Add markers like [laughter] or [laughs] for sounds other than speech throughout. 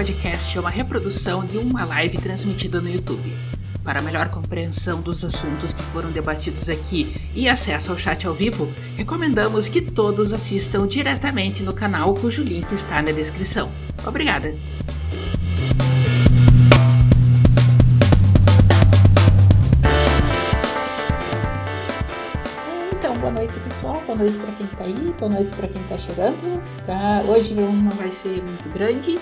podcast é uma reprodução de uma live transmitida no YouTube. Para melhor compreensão dos assuntos que foram debatidos aqui e acesso ao chat ao vivo, recomendamos que todos assistam diretamente no canal cujo link está na descrição. Obrigada! Noite para quem está aí, boa noite para quem está chegando. Tá? Hoje não vai ser muito grande,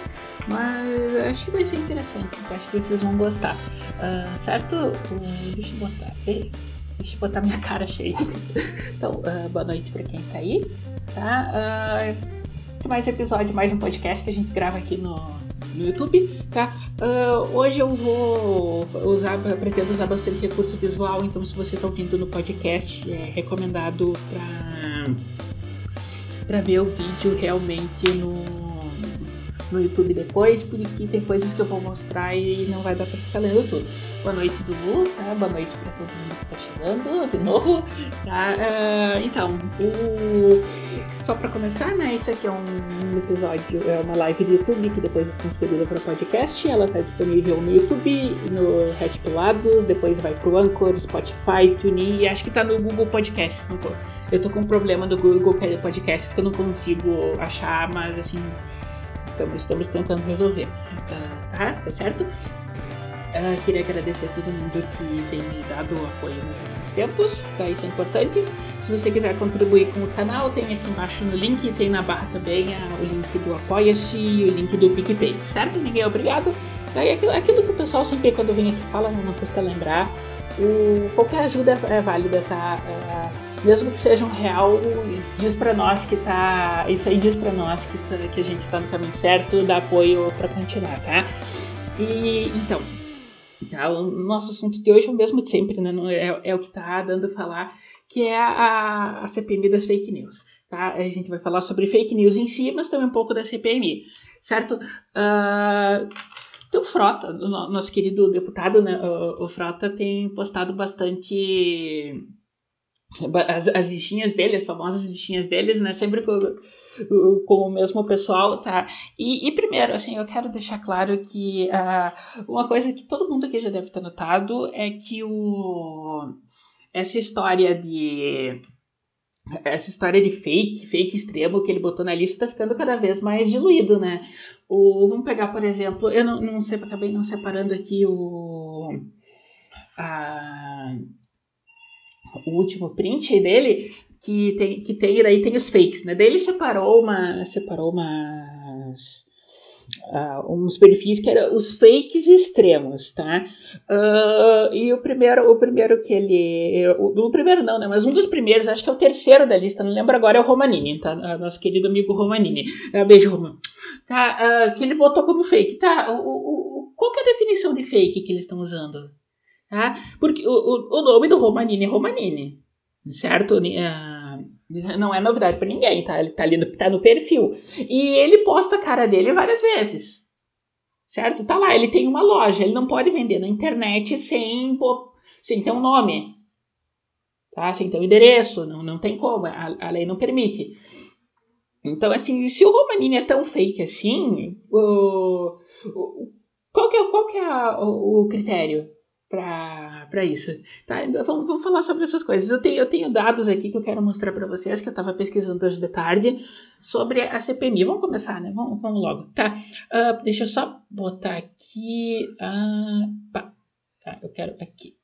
mas acho que vai ser interessante, acho que vocês vão gostar. Uh, certo? Uh, deixa eu botar. Deixa eu botar minha [laughs] cara cheia. então, uh, boa noite para quem tá aí. Tá? Esse mais episódio, mais um podcast que a gente grava aqui no, no YouTube, tá? Uh, hoje eu vou usar, pretendo usar bastante recurso visual, então se você está ouvindo no podcast, é recomendado para para ver o vídeo realmente no no YouTube depois, porque tem coisas que eu vou mostrar e não vai dar pra ficar lendo tudo. Boa noite, Dudu, tá? Boa noite pra todo mundo que tá chegando de novo, tá? Uh, então, o... só pra começar, né? Isso aqui é um episódio, é uma live do YouTube que depois é transferida para podcast. Ela tá disponível no YouTube, no Red Pilados, depois vai pro Anchor, Spotify, TuneIn e acho que tá no Google Podcast. Não tô. Eu tô com um problema do Google Podcasts que eu não consigo achar, mas assim então estamos tentando resolver. Uh, tá? Tá certo? Uh, queria agradecer a todo mundo que tem me dado apoio nos últimos tempos, tá? Isso é importante. Se você quiser contribuir com o canal, tem aqui embaixo no link, tem na barra também uh, o link do Apoia-se e o link do PicPay, certo? Ninguém é obrigado. Daí aquilo, aquilo que o pessoal sempre quando vem aqui fala, não, não custa lembrar. O, qualquer ajuda é válida, tá? Uh, mesmo que seja um real, diz para nós que tá. Isso aí diz para nós que, tá, que a gente está no caminho certo, dá apoio para continuar, tá? E então, tá, o nosso assunto de hoje é o mesmo de sempre, né? É, é o que tá dando a falar, que é a, a CPMI das fake news. Tá? A gente vai falar sobre fake news em si, mas também um pouco da CPMI, certo? Uh, então, Frota, nosso querido deputado, né, o, o Frota tem postado bastante as, as listinhas dele, as famosas listinhas deles, né? Sempre com, com o mesmo pessoal, tá? E, e, primeiro, assim, eu quero deixar claro que uh, uma coisa que todo mundo aqui já deve ter notado é que o, essa história de essa história de fake, fake extremo que ele botou na lista tá ficando cada vez mais diluído, né? O, vamos pegar, por exemplo, eu não, não sei, acabei não separando aqui o a, o último print dele, que tem, que tem, daí tem os fakes, né? Daí ele separou uma, separou umas, uh, uns perfis que eram os fakes extremos, tá? Uh, e o primeiro, o primeiro que ele, o, o, primeiro não, né? Mas um dos primeiros, acho que é o terceiro da lista, não lembro agora, é o Romanini, tá? Uh, nosso querido amigo Romanini. beijo, Roman. Tá? que ele botou como fake, tá? O, o, qual que é a definição de fake que eles estão usando? Tá? Porque o, o, o nome do Romanini é Romanini, certo? Uh, não é novidade para ninguém, tá? Ele tá ali no, tá no perfil. E ele posta a cara dele várias vezes, certo? Tá lá, ele tem uma loja, ele não pode vender na internet sem, sem ter um nome, tá? Sem ter um endereço, não, não tem como, a, a lei não permite. Então, assim, se o Romanini é tão fake assim, o, o, qual que é, qual que é o, o critério? Para isso. Tá? Então, vamos, vamos falar sobre essas coisas. Eu tenho, eu tenho dados aqui que eu quero mostrar para vocês, que eu estava pesquisando hoje de tarde, sobre a CPMI. Vamos começar, né? Vamos, vamos logo. Tá? Uh, deixa eu só botar aqui. Uh, pá. Tá, eu quero aqui.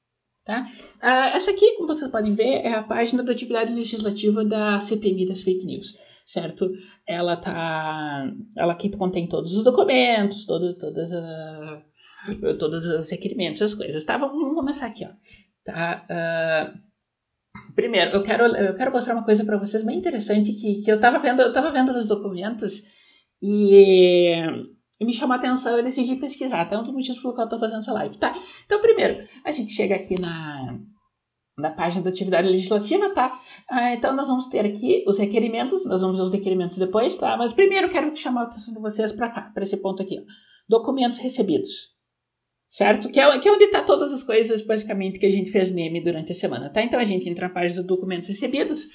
Tá? Uh, essa aqui, como vocês podem ver, é a página da atividade legislativa da CPMI das fake news, certo? Ela tá, ela aqui contém todos os documentos, todo, todas as todos os requerimentos, as coisas. Tá, vamos começar aqui, ó. Tá? Uh, primeiro, eu quero, eu quero mostrar uma coisa para vocês bem interessante que, que eu estava vendo, eu tava vendo os documentos e, e me chamou a atenção, eu decidi pesquisar. Tá? É um dos motivos pelo qual eu estou fazendo essa live. Tá? Então, primeiro, a gente chega aqui na, na página da atividade legislativa, tá? Ah, então nós vamos ter aqui os requerimentos, nós vamos ver os requerimentos depois, tá? Mas primeiro quero chamar a atenção de vocês para cá, para esse ponto aqui, ó. Documentos recebidos certo? Que é, que é onde está todas as coisas, basicamente, que a gente fez meme durante a semana, tá? Então a gente entra na página dos documentos recebidos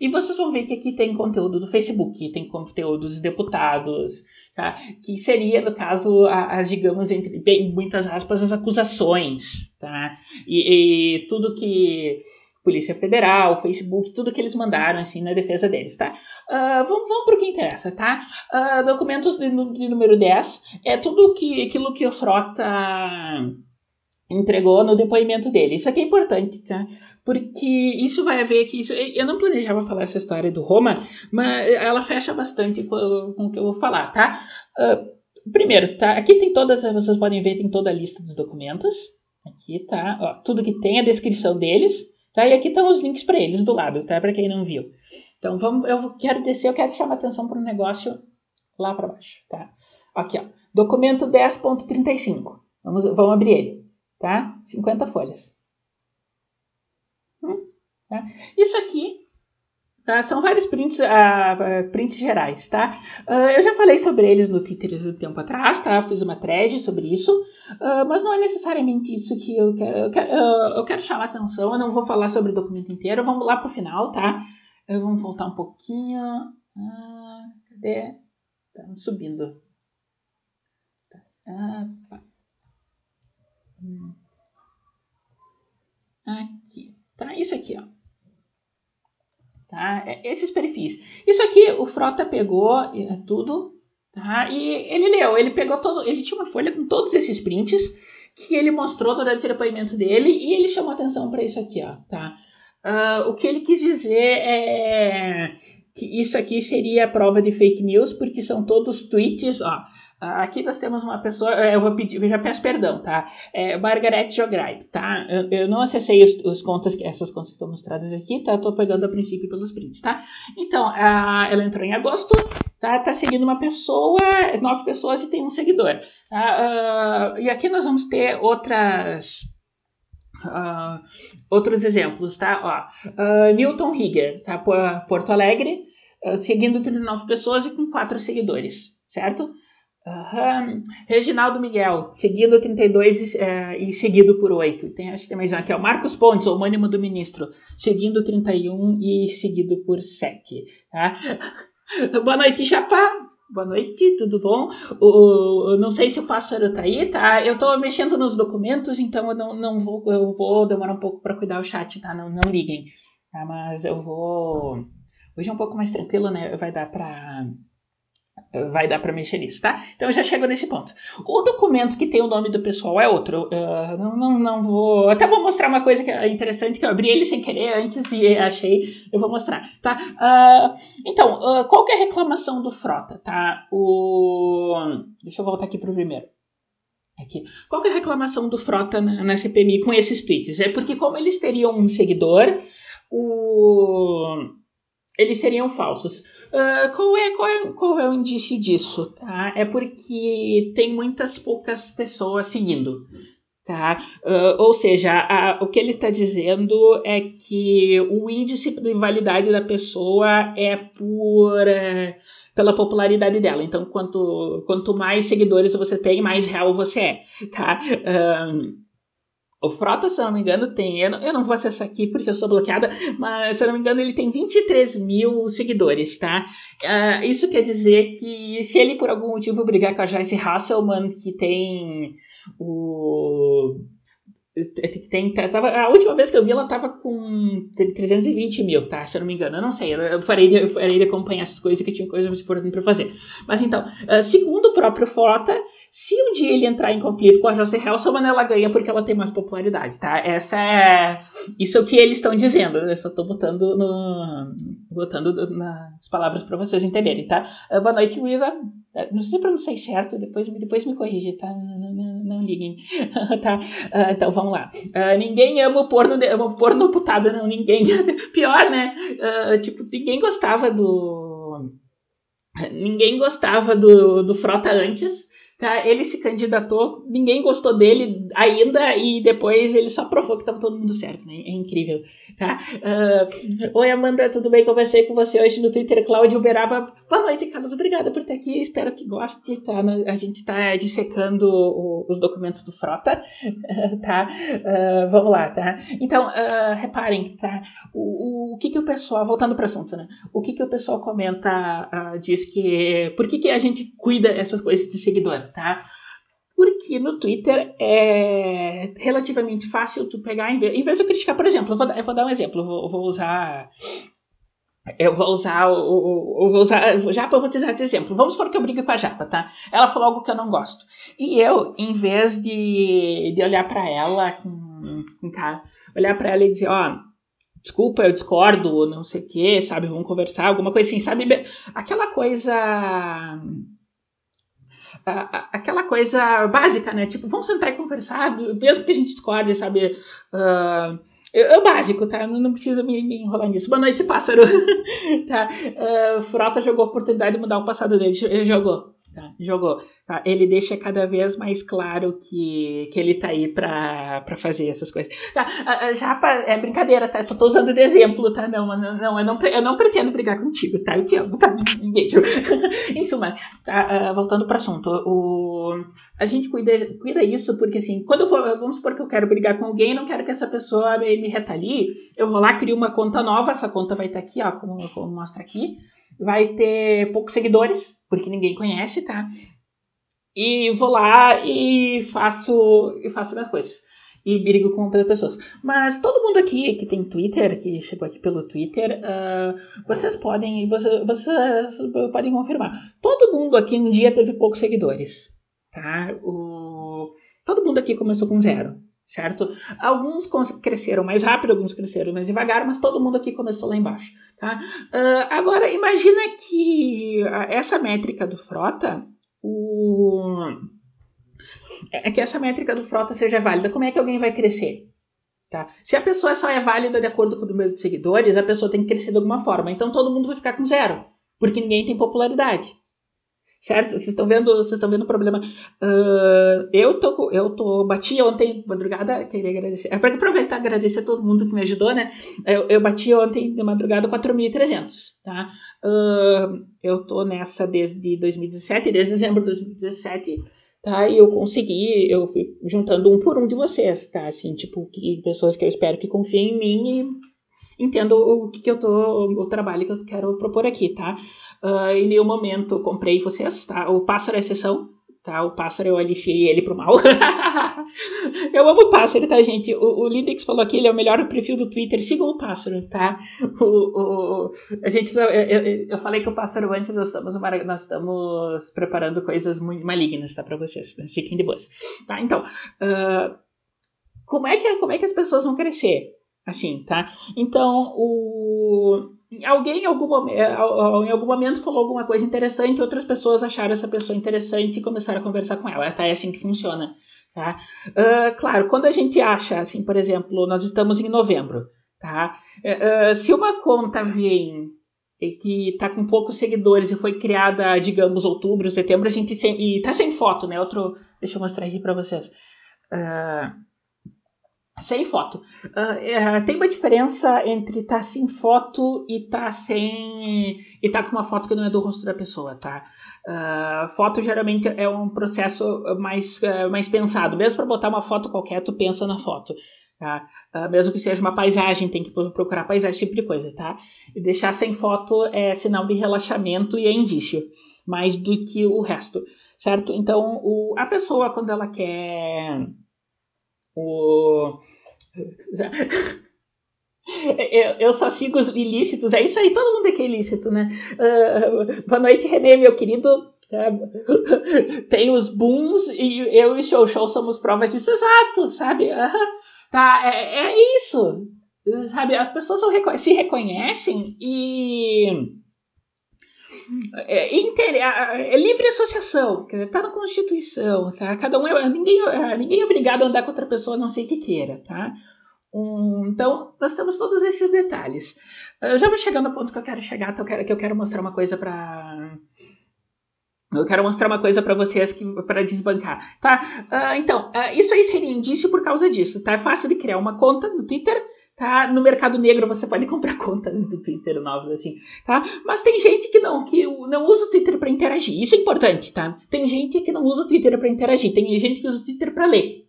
e vocês vão ver que aqui tem conteúdo do Facebook, tem conteúdo dos deputados, tá? Que seria, no caso, as, digamos, entre bem, muitas aspas, as acusações, tá? E, e tudo que Polícia Federal, Facebook, tudo que eles mandaram assim na defesa deles, tá? Uh, vamos, vamos para o que interessa, tá? Uh, documentos de, de, número 10 é tudo que, aquilo que o Frota entregou no depoimento dele. Isso aqui é importante, tá? Porque isso vai haver que isso. Eu não planejava falar essa história do Roma, mas ela fecha bastante com, com o que eu vou falar, tá? Uh, primeiro, tá? Aqui tem todas, vocês podem ver, tem toda a lista dos documentos. Aqui tá, ó, tudo que tem a descrição deles. Tá? E aqui estão os links para eles do lado, tá? Para quem não viu. Então vamos, eu quero descer, eu quero chamar atenção para um negócio lá para baixo, tá? Aqui, ó, documento 10.35. Vamos, vamos abrir ele, tá? 50 folhas. Hum, tá? Isso aqui Tá? São vários prints, uh, prints gerais, tá? Uh, eu já falei sobre eles no Twitter um tempo atrás, tá? Fiz uma thread sobre isso, uh, mas não é necessariamente isso que eu quero. Eu quero, eu quero chamar atenção, eu não vou falar sobre o documento inteiro, vamos lá pro final, tá? vamos voltar um pouquinho. cadê? Tá subindo. Tá. Hum. Aqui. Tá, isso aqui, ó tá? É, esses perfis. Isso aqui o Frota pegou é, tudo, tá? E ele leu, ele pegou todo, ele tinha uma folha com todos esses prints que ele mostrou durante o depoimento dele e ele chamou atenção para isso aqui, ó, tá? Uh, o que ele quis dizer é que isso aqui seria a prova de fake news, porque são todos tweets, ó. Aqui nós temos uma pessoa, eh, eu vou pedir, eu já peço perdão, tá? É Margaret Jograi, tá? Eu, eu, não acessei os, os contas, essas contas que estão mostradas aqui, tá? Eu tô pegando a princípio pelos prints, tá? Então, a, ela entrou em agosto, tá? Tá seguindo uma pessoa, nove pessoas e tem um seguidor. Tá? Uh, e aqui nós vamos ter outras. Uh, outros exemplos, tá? Ó, uh, Newton Higger, tá? Porto Alegre, seguindo 39 pessoas e com quatro seguidores, certo? Uhum. Reginaldo Miguel, seguindo 32 e, é, e seguido por 8. Tem, acho que tem mais um aqui. Marcos Pontes, homônimo do ministro, seguindo 31 e seguido por 7. Tá? [laughs] Boa noite, Chapá. Boa noite, tudo bom? O, não sei se o pássaro tá aí, tá? Eu tô mexendo nos documentos, então eu não, não vou, eu vou demorar um pouco para cuidar o chat, tá? Não, não liguem, tá? Mas eu vou. Hoje é um pouco mais tranquilo, né? Vai dar para vai dar para mexer nisso, tá? Então eu já chego nesse ponto. O documento que tem o nome do pessoal é outro. Uh, não, não, não vou. Até vou mostrar uma coisa que é interessante que eu abri ele sem querer antes e achei. Eu vou mostrar, tá? Uh, então, uh, qual que é a reclamação do Frota, tá? O... Deixa eu voltar aqui pro primeiro. Aqui. Qual que é a reclamação do Frota na, na CPMI com esses tweets? É porque como eles teriam um seguidor, o... eles seriam falsos. Uh, qual, é, qual, é, qual é o indício disso? Tá? É porque tem muitas poucas pessoas seguindo. Tá? Uh, ou seja, a, o que ele está dizendo é que o índice de validade da pessoa é por, é, pela popularidade dela. Então, quanto, quanto mais seguidores você tem, mais real você é. Tá? Uh, o Frota, se eu não me engano, tem. Eu não, eu não, vou acessar aqui porque eu sou bloqueada, mas se eu não me engano, ele tem 23 mil seguidores, tá? Uh, isso quer dizer que se ele por algum motivo brigar com a Joyce Hasselman, que tem o. Tem, tava, a última vez que eu vi ela tava com 320 mil, tá? Se eu não me engano, eu não sei. Eu parei de, eu parei de acompanhar essas coisas que tinha coisas importantes para fazer. Mas então, uh, segundo o próprio Frota, se um dia ele entrar em conflito com a Jocelyn Helselman, ela ganha porque ela tem mais popularidade, tá? Essa é. Isso é o que eles estão dizendo. Eu só tô botando no. botando nas palavras para vocês entenderem, tá? Uh, boa noite, Willa. Uh, não sei se pronunciei certo, depois, depois me corrige, tá? Não, não, não liguem. [laughs] tá? Uh, então vamos lá. ninguém ama o porno, ama o porno putado, não. Ninguém. [laughs] Pior, né? tipo, ninguém gostava do. Ninguém gostava do, do Frota antes. Tá? Ele se candidatou, ninguém gostou dele ainda e depois ele só provou que estava todo mundo certo, né? É incrível, tá? Uh, Oi, Amanda, tudo bem? Conversei com você hoje no Twitter. Cláudio Uberaba Boa noite, Carlos. Obrigada por estar aqui. Espero que goste. Tá? A gente está dissecando o, os documentos do Frota. [laughs] tá? Uh, vamos lá, tá? Então, uh, reparem, tá? O, o, que, que o pessoal, voltando para o assunto, né? O que, que o pessoal comenta, uh, diz que. Por que, que a gente cuida dessas coisas de seguidor, tá? Porque no Twitter é relativamente fácil tu pegar, em vez, em vez de eu criticar, por exemplo, eu vou, eu vou dar um exemplo, eu vou, vou usar eu vou usar o. Eu vou usar. Japa, eu vou dar exemplo. Vamos supor que eu brigo com a Japa, tá? Ela falou algo que eu não gosto. E eu, em vez de, de olhar para ela com cara, olhar para ela e dizer, ó, desculpa, eu discordo, não sei o quê, sabe? Vamos conversar, alguma coisa assim, sabe? Aquela coisa. Aquela coisa básica, né? Tipo, vamos sentar e conversar, mesmo que a gente discorde, sabe? Uh, é o básico, tá? Não, não preciso me, me, enrolar nisso. Boa noite, pássaro. [laughs] tá? Uh, Frota jogou a oportunidade de mudar o passado dele. Jogou. Tá? Jogou. Tá? Ele deixa cada vez mais claro que, que ele tá aí pra, pra fazer essas coisas. Tá? Uh, é brincadeira, tá? Eu só tô usando de exemplo, tá? Não, não, não, eu, não eu não pretendo brigar contigo, tá? Eu te amo, tá? Um beijo. [laughs] em suma, tá? Voltando pro assunto. O, a gente cuida, cuida isso porque, assim, quando eu vou, vamos supor que eu quero brigar com alguém, não quero que essa pessoa me, retalie, eu vou lá, crio uma conta nova, essa conta vai estar tá aqui, ó, como, como mostra aqui vai ter poucos seguidores, porque ninguém conhece, tá? E vou lá e faço, e faço minhas coisas. E brigo com outras pessoas. Mas todo mundo aqui que tem Twitter, que chegou aqui pelo Twitter, uh, vocês podem vocês, vocês podem confirmar. Todo mundo aqui um dia teve poucos seguidores. Tá? O, todo mundo aqui começou com zero certo? Alguns cresceram mais rápido, alguns cresceram mais devagar, mas todo mundo aqui começou lá embaixo, tá? Uh, agora, imagina que essa métrica do Frota, o... é que essa métrica do Frota seja válida, como é que alguém vai crescer? Tá? Se a pessoa só é válida de acordo com o número de seguidores, a pessoa tem que crescer de alguma forma, então todo mundo vai ficar com zero, porque ninguém tem popularidade certo? Vocês estão vendo, vocês estão vendo o problema. Uh, eu tô, eu tô, bati ontem madrugada, queria agradecer, é para aproveitar e agradecer a todo mundo que me ajudou, né? Eu, eu bati ontem de madrugada 4.300, tá? Uh, eu tô nessa desde 2017, desde dezembro de 2017, tá? E eu consegui, eu fui juntando um por um de vocês, tá? Assim, tipo, que, pessoas que eu espero que confiem em mim e entendo o que, que eu tô, o trabalho que eu quero propor aqui, tá? Uh, em nenhum momento comprei vocês, tá? O pássaro é exceção, tá? O pássaro eu aliciei ele pro mal. [laughs] eu amo o pássaro, tá, gente? O, o Lindex falou que ele é o melhor perfil do Twitter. Sigam o pássaro, tá? O, o, a gente, eu, eu, eu, falei que o pássaro antes nós estamos, nós estamos preparando coisas muito malignas, tá? Pra vocês. Fiquem de boas. Tá? Então, uh, como, é que, como é que as pessoas vão crescer? Assim, tá? Então, o alguém em algum, momento, em algum momento falou alguma coisa interessante, outras pessoas acharam essa pessoa interessante e começaram a conversar com ela. Tá? É assim que funciona. Tá? Uh, claro, quando a gente acha, assim, por exemplo, nós estamos em novembro, tá? Uh, se uma conta vem que está com poucos seguidores e foi criada, digamos, outubro, setembro, a gente sem, e tá sem foto, né? Outro, deixa eu mostrar aqui para vocês. Uh, sem foto. Uh, tem uma diferença entre estar tá sem foto e estar tá sem. e tá com uma foto que não é do rosto da pessoa, tá? Uh, foto geralmente é um processo mais, uh, mais pensado. Mesmo para botar uma foto qualquer, tu pensa na foto. Tá? mesmo que seja uma paisagem, tem que procurar paisagem, esse tipo de coisa, tá? E deixar sem foto é sinal de relaxamento e é indício, mais do que o resto, certo? Então, o, a pessoa, quando ela quer o... [laughs] Eu, eu, só sigo os ilícitos, é isso aí, todo mundo aqui é ilícito, né? Uh, boa noite, Renê, meu querido. Uh, [laughs] tem os booms e eu e Show Show somos prova disso, exato, sabe? Uh, tá, é, é, isso, sabe? As pessoas se reconhecem e é, inter, é livre associação, quer dizer, tá na Constituição, tá? Cada um é, ninguém, é, ninguém é obrigado a andar com outra pessoa a não ser que queira, tá? Um, então, nós temos todos esses detalhes. Eu já vou chegar no ponto que eu quero chegar, que eu quero, que eu quero mostrar uma coisa para eu quero mostrar uma coisa para vocês para desbancar, tá? Uh, então, uh, isso aí seria indício por causa disso, tá? É fácil de criar uma conta no Twitter, tá? No mercado negro você pode [laughs] comprar contas do Twitter novos, assim, tá? Mas tem gente que não, que não usa o Twitter para interagir. Isso é importante, tá? Tem gente que não usa o Twitter para interagir. Tem gente que usa o Twitter para ler.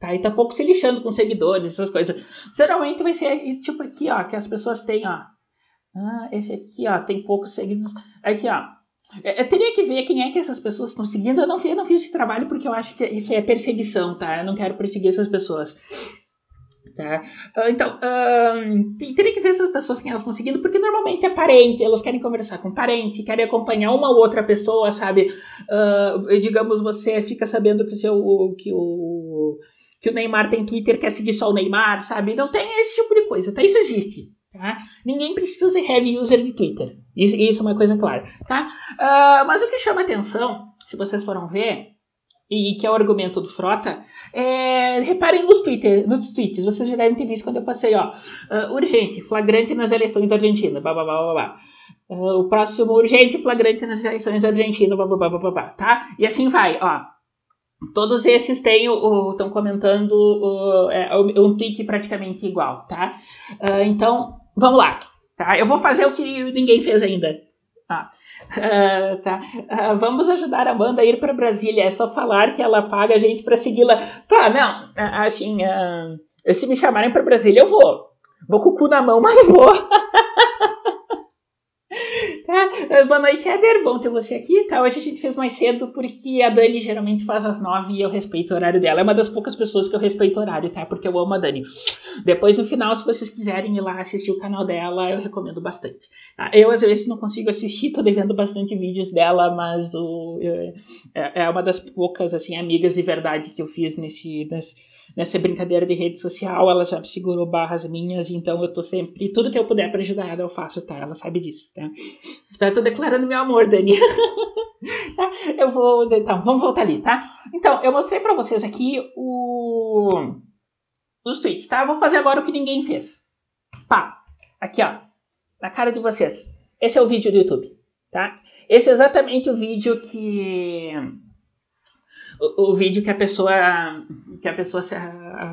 Tá? E tá pouco se lixando com seguidores, essas coisas. Geralmente vai ser tipo aqui, ó, que as pessoas têm, ó. Ah, esse aqui, ó, tem poucos seguidores. Aqui, ó. Eu teria que ver quem é que essas pessoas estão seguindo. Eu não, eu não fiz esse trabalho porque eu acho que isso é perseguição, tá? Eu não quero perseguir essas pessoas. Tá? Uh, então, uh, teria que ver essas pessoas quem elas estão seguindo, porque normalmente é parente, elas querem conversar com parente, querem acompanhar uma ou outra pessoa, sabe? Uh, digamos, você fica sabendo que, seu, que, o, que o Neymar tem Twitter, quer seguir só o Neymar, sabe? Não tem esse tipo de coisa, tá? Isso existe. Tá? Ninguém precisa ser heavy user de Twitter. Isso, isso é uma coisa clara. Tá? mas o que chama atenção, se vocês foram ver, e que é o argumento do Frota, é, reparem nos, Twitter, nos tweets, vocês já devem ter visto quando eu passei, ó, uh, urgente, flagrante nas eleições da Argentina, blá, blá, blá, blá, blá. Uh, o próximo urgente, flagrante nas eleições da Argentina, blá, blá, blá, blá, blá, tá? E assim vai, ó. Todos esses têm estão comentando uh, é, um tweet praticamente igual, tá? Uh, então, vamos lá, tá? Eu vou fazer o que ninguém fez ainda. Ah. Uh, tá. Uh, vamos ajudar a Amanda a ir para Brasília. É só falar que ela paga a gente para segui-la. Tá, não. Uh, assim, se me chamarem para Brasília, eu vou. Vou com o cu na mão, mas vou. [laughs] [laughs] Ah, boa noite, Éder. Bom ter você aqui. Tá? Hoje a gente fez mais cedo porque a Dani geralmente faz às nove e eu respeito o horário dela. É uma das poucas pessoas que eu respeito o horário, tá? Porque eu amo a Dani. Depois, no final, se vocês quiserem ir lá assistir o canal dela, eu recomendo bastante. Tá? Eu, às vezes, não consigo assistir, tô devendo bastante vídeos dela, mas o, é, é uma das poucas, assim, amigas de verdade que eu fiz nesse, nesse, nessa brincadeira de rede social. Ela já segurou barras minhas, então eu tô sempre... Tudo que eu puder para ajudar ela, eu faço, tá? Ela sabe disso, tá? Tá, eu tô declarando meu amor, Dani. [laughs] Tá, eu vou. Então, vamos voltar ali, tá? Então, eu mostrei pra vocês aqui o... os tweets, tá? Eu vou fazer agora o que ninguém fez. Pá, aqui, ó. Na cara de vocês. Esse é o vídeo do YouTube, tá? Esse é exatamente o vídeo que o, o, vídeo que a pessoa que a pessoa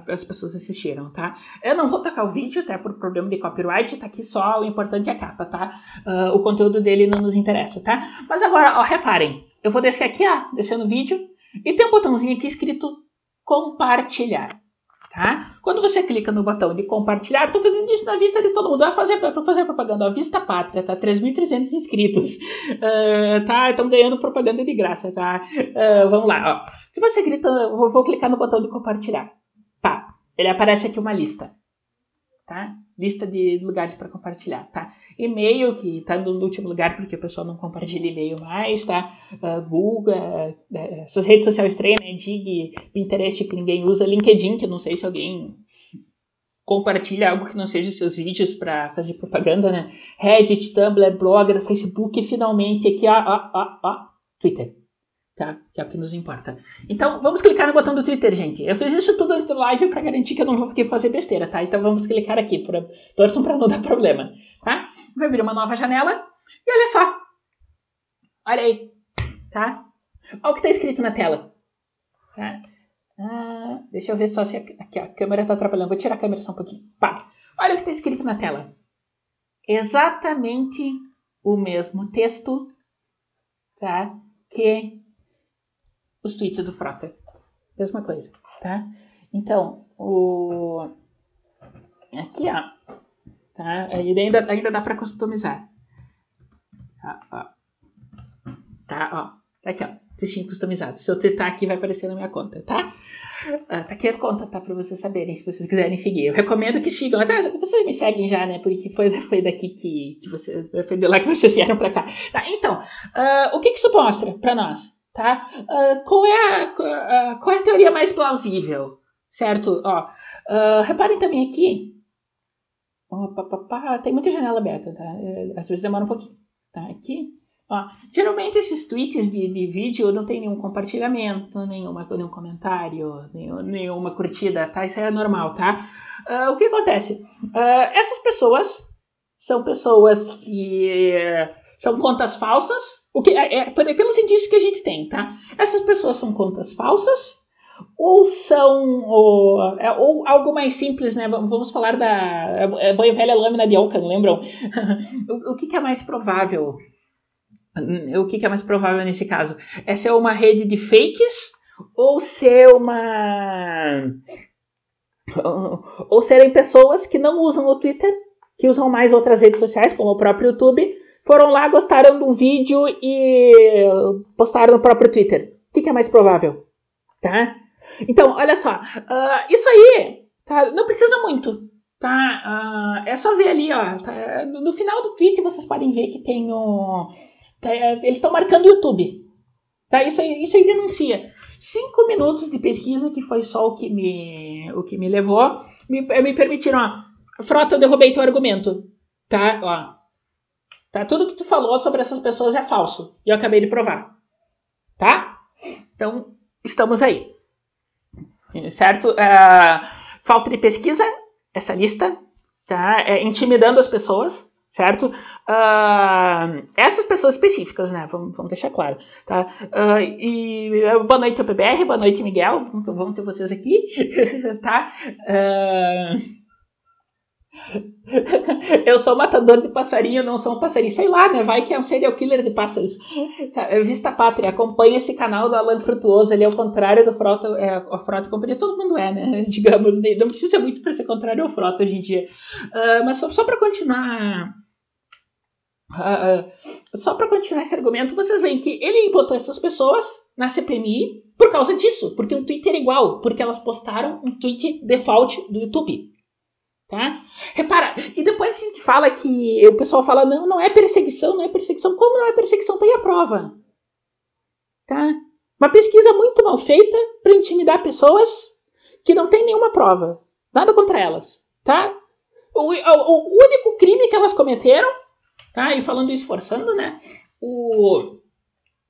as pessoas assistiram, tá? Eu não vou tacar o vídeo, até por problema de copyright, tá aqui só o importante é a capa, tá? Uh, o conteúdo dele não nos interessa, tá? Mas agora, ó, reparem, eu vou descer aqui, ó, descendo o vídeo e tem um botãozinho aqui escrito compartilhar. Tá? Quando você clica no botão de compartilhar, estou fazendo isso na vista de todo mundo. Vai fazer, vai fazer propaganda. A Vista Pátria, tá? 3.300 inscritos. Uh, [laughs] tá? Estão ganhando propaganda de graça, tá? Uh, vamos lá, ó. Se você grita, vou, vou clicar no botão de compartilhar. Pá, ele aparece aqui uma lista. Tá? Lista de lugares para compartilhar, tá? E-mail, que está no último lugar porque o pessoal não compartilha e-mail mais, tá? Uh, Google, uh, essas redes sociais estranhas, né? Dig, Pinterest, que ninguém usa, LinkedIn, que não sei se alguém compartilha algo que não seja seus vídeos para fazer propaganda, né? Reddit, Tumblr, Blogger, Facebook e finalmente aqui, ó, ó, ó, ó, Twitter tá? Que é o que nos importa. Então, vamos clicar no botão do Twitter, gente. Eu fiz isso tudo antes da live para garantir que eu não vou fazer besteira, tá? Então, vamos clicar aqui. Pra... Torçam para não [laughs] dar problema, tá? Vou abrir uma nova janela e olha só. Olha aí, tá? Olha o que está escrito na tela, tá? Ah, deixa eu ver só se aqui, a câmera está atrapalhando. Vou tirar a câmera só um pouquinho. Pá. Olha o que está escrito na tela. Exatamente o mesmo texto, tá? Que os tweets do Frota. Mesma coisa, tá? Então, o... Aqui, ó. Tá? Ainda, ainda dá para customizar. Tá, ó. Tá, ó. Aqui, ó. Textinho customizado. Se eu tweetar aqui, vai aparecer na minha conta, tá? Ah, tá aqui a conta, tá? Pra vocês saberem, se vocês quiserem seguir. Eu recomendo que sigam. Até vocês me seguem já, né? Porque foi, foi daqui que, que vocês... Foi de lá que vocês vieram pra cá. Tá, então, uh, o que, que isso mostra pra nós? Tá? Uh, qual, é a, uh, qual é a teoria mais plausível? Certo? Ó, uh, reparem também aqui. Pá, tem muita janela aberta, tá? É, às vezes demora um pouquinho. Tá? Aqui. Ó, geralmente esses tweets de, de vídeo não tem nenhum compartilhamento, nenhuma, nenhum comentário, nenhum, nenhuma curtida, tá? Isso é normal, tá? Uh, o que acontece? Uh, essas pessoas são pessoas que são contas falsas, o que é, é, pelos indícios que a gente tem, tá? Essas pessoas são contas falsas ou são ou, é, ou algo mais simples, né? Vamos falar da é, boa e velha lâmina de Ockham, lembram? [laughs] o, o que, que, é mais provável? O que, que, é mais provável nesse caso? É ser uma rede de fakes ou ser uma ou serem pessoas que não usam o Twitter, que usam mais outras redes sociais, como o próprio YouTube, foram lá, gostaram de um vídeo e postaram no próprio Twitter. O que, que é mais provável? Tá? Então, olha só, uh, isso aí tá, não precisa muito. Tá? Uh, é só ver ali, ó. Tá? No final do tweet vocês podem ver que tem o. Tá, eles estão marcando o YouTube. Tá? Isso, aí, isso aí denuncia. Cinco minutos de pesquisa, que foi só o que me, o que me levou, me, me permitiram, ó. Frota, eu derrubei teu argumento. Tá? Ó. Tá? Tudo que tu falou sobre essas pessoas é falso. E eu acabei de provar. Tá? Então, estamos aí. Certo? Uh, falta de pesquisa, essa lista. Tá? É, intimidando as pessoas certo? Uh, essas pessoas específicas, né? Vamos, vamos deixar claro, tá? Uh, e boa noite, PBR, boa noite, Miguel. Então, vamos ter vocês aqui, [laughs] tá? Uh, [laughs] eu sou matador de passarinho, não sou um passarinho. Sei lá, né? Vai que é um serial killer de pássaros. Tá, Vista Pátria, acompanha esse canal do Alan Frutuoso. Ele é o contrário do Frota, é, a Frota Companhia. Todo mundo é, né? [laughs] Digamos, né? não precisa muito para ser contrário ao Frota hoje em dia. Uh, mas só, só para continuar. Uh, só para continuar esse argumento, vocês veem que ele botou essas pessoas na CPMI por causa disso, porque o Twitter é igual, porque elas postaram um tweet default do YouTube. Tá? Repara, e depois a gente fala que o pessoal fala, não, não é perseguição, não é perseguição. Como não é perseguição? Tem a prova. Tá? Uma pesquisa muito mal feita para intimidar pessoas que não tem nenhuma prova. Nada contra elas. Tá? O, o, o único crime que elas cometeram, tá? E falando isso forçando, né? O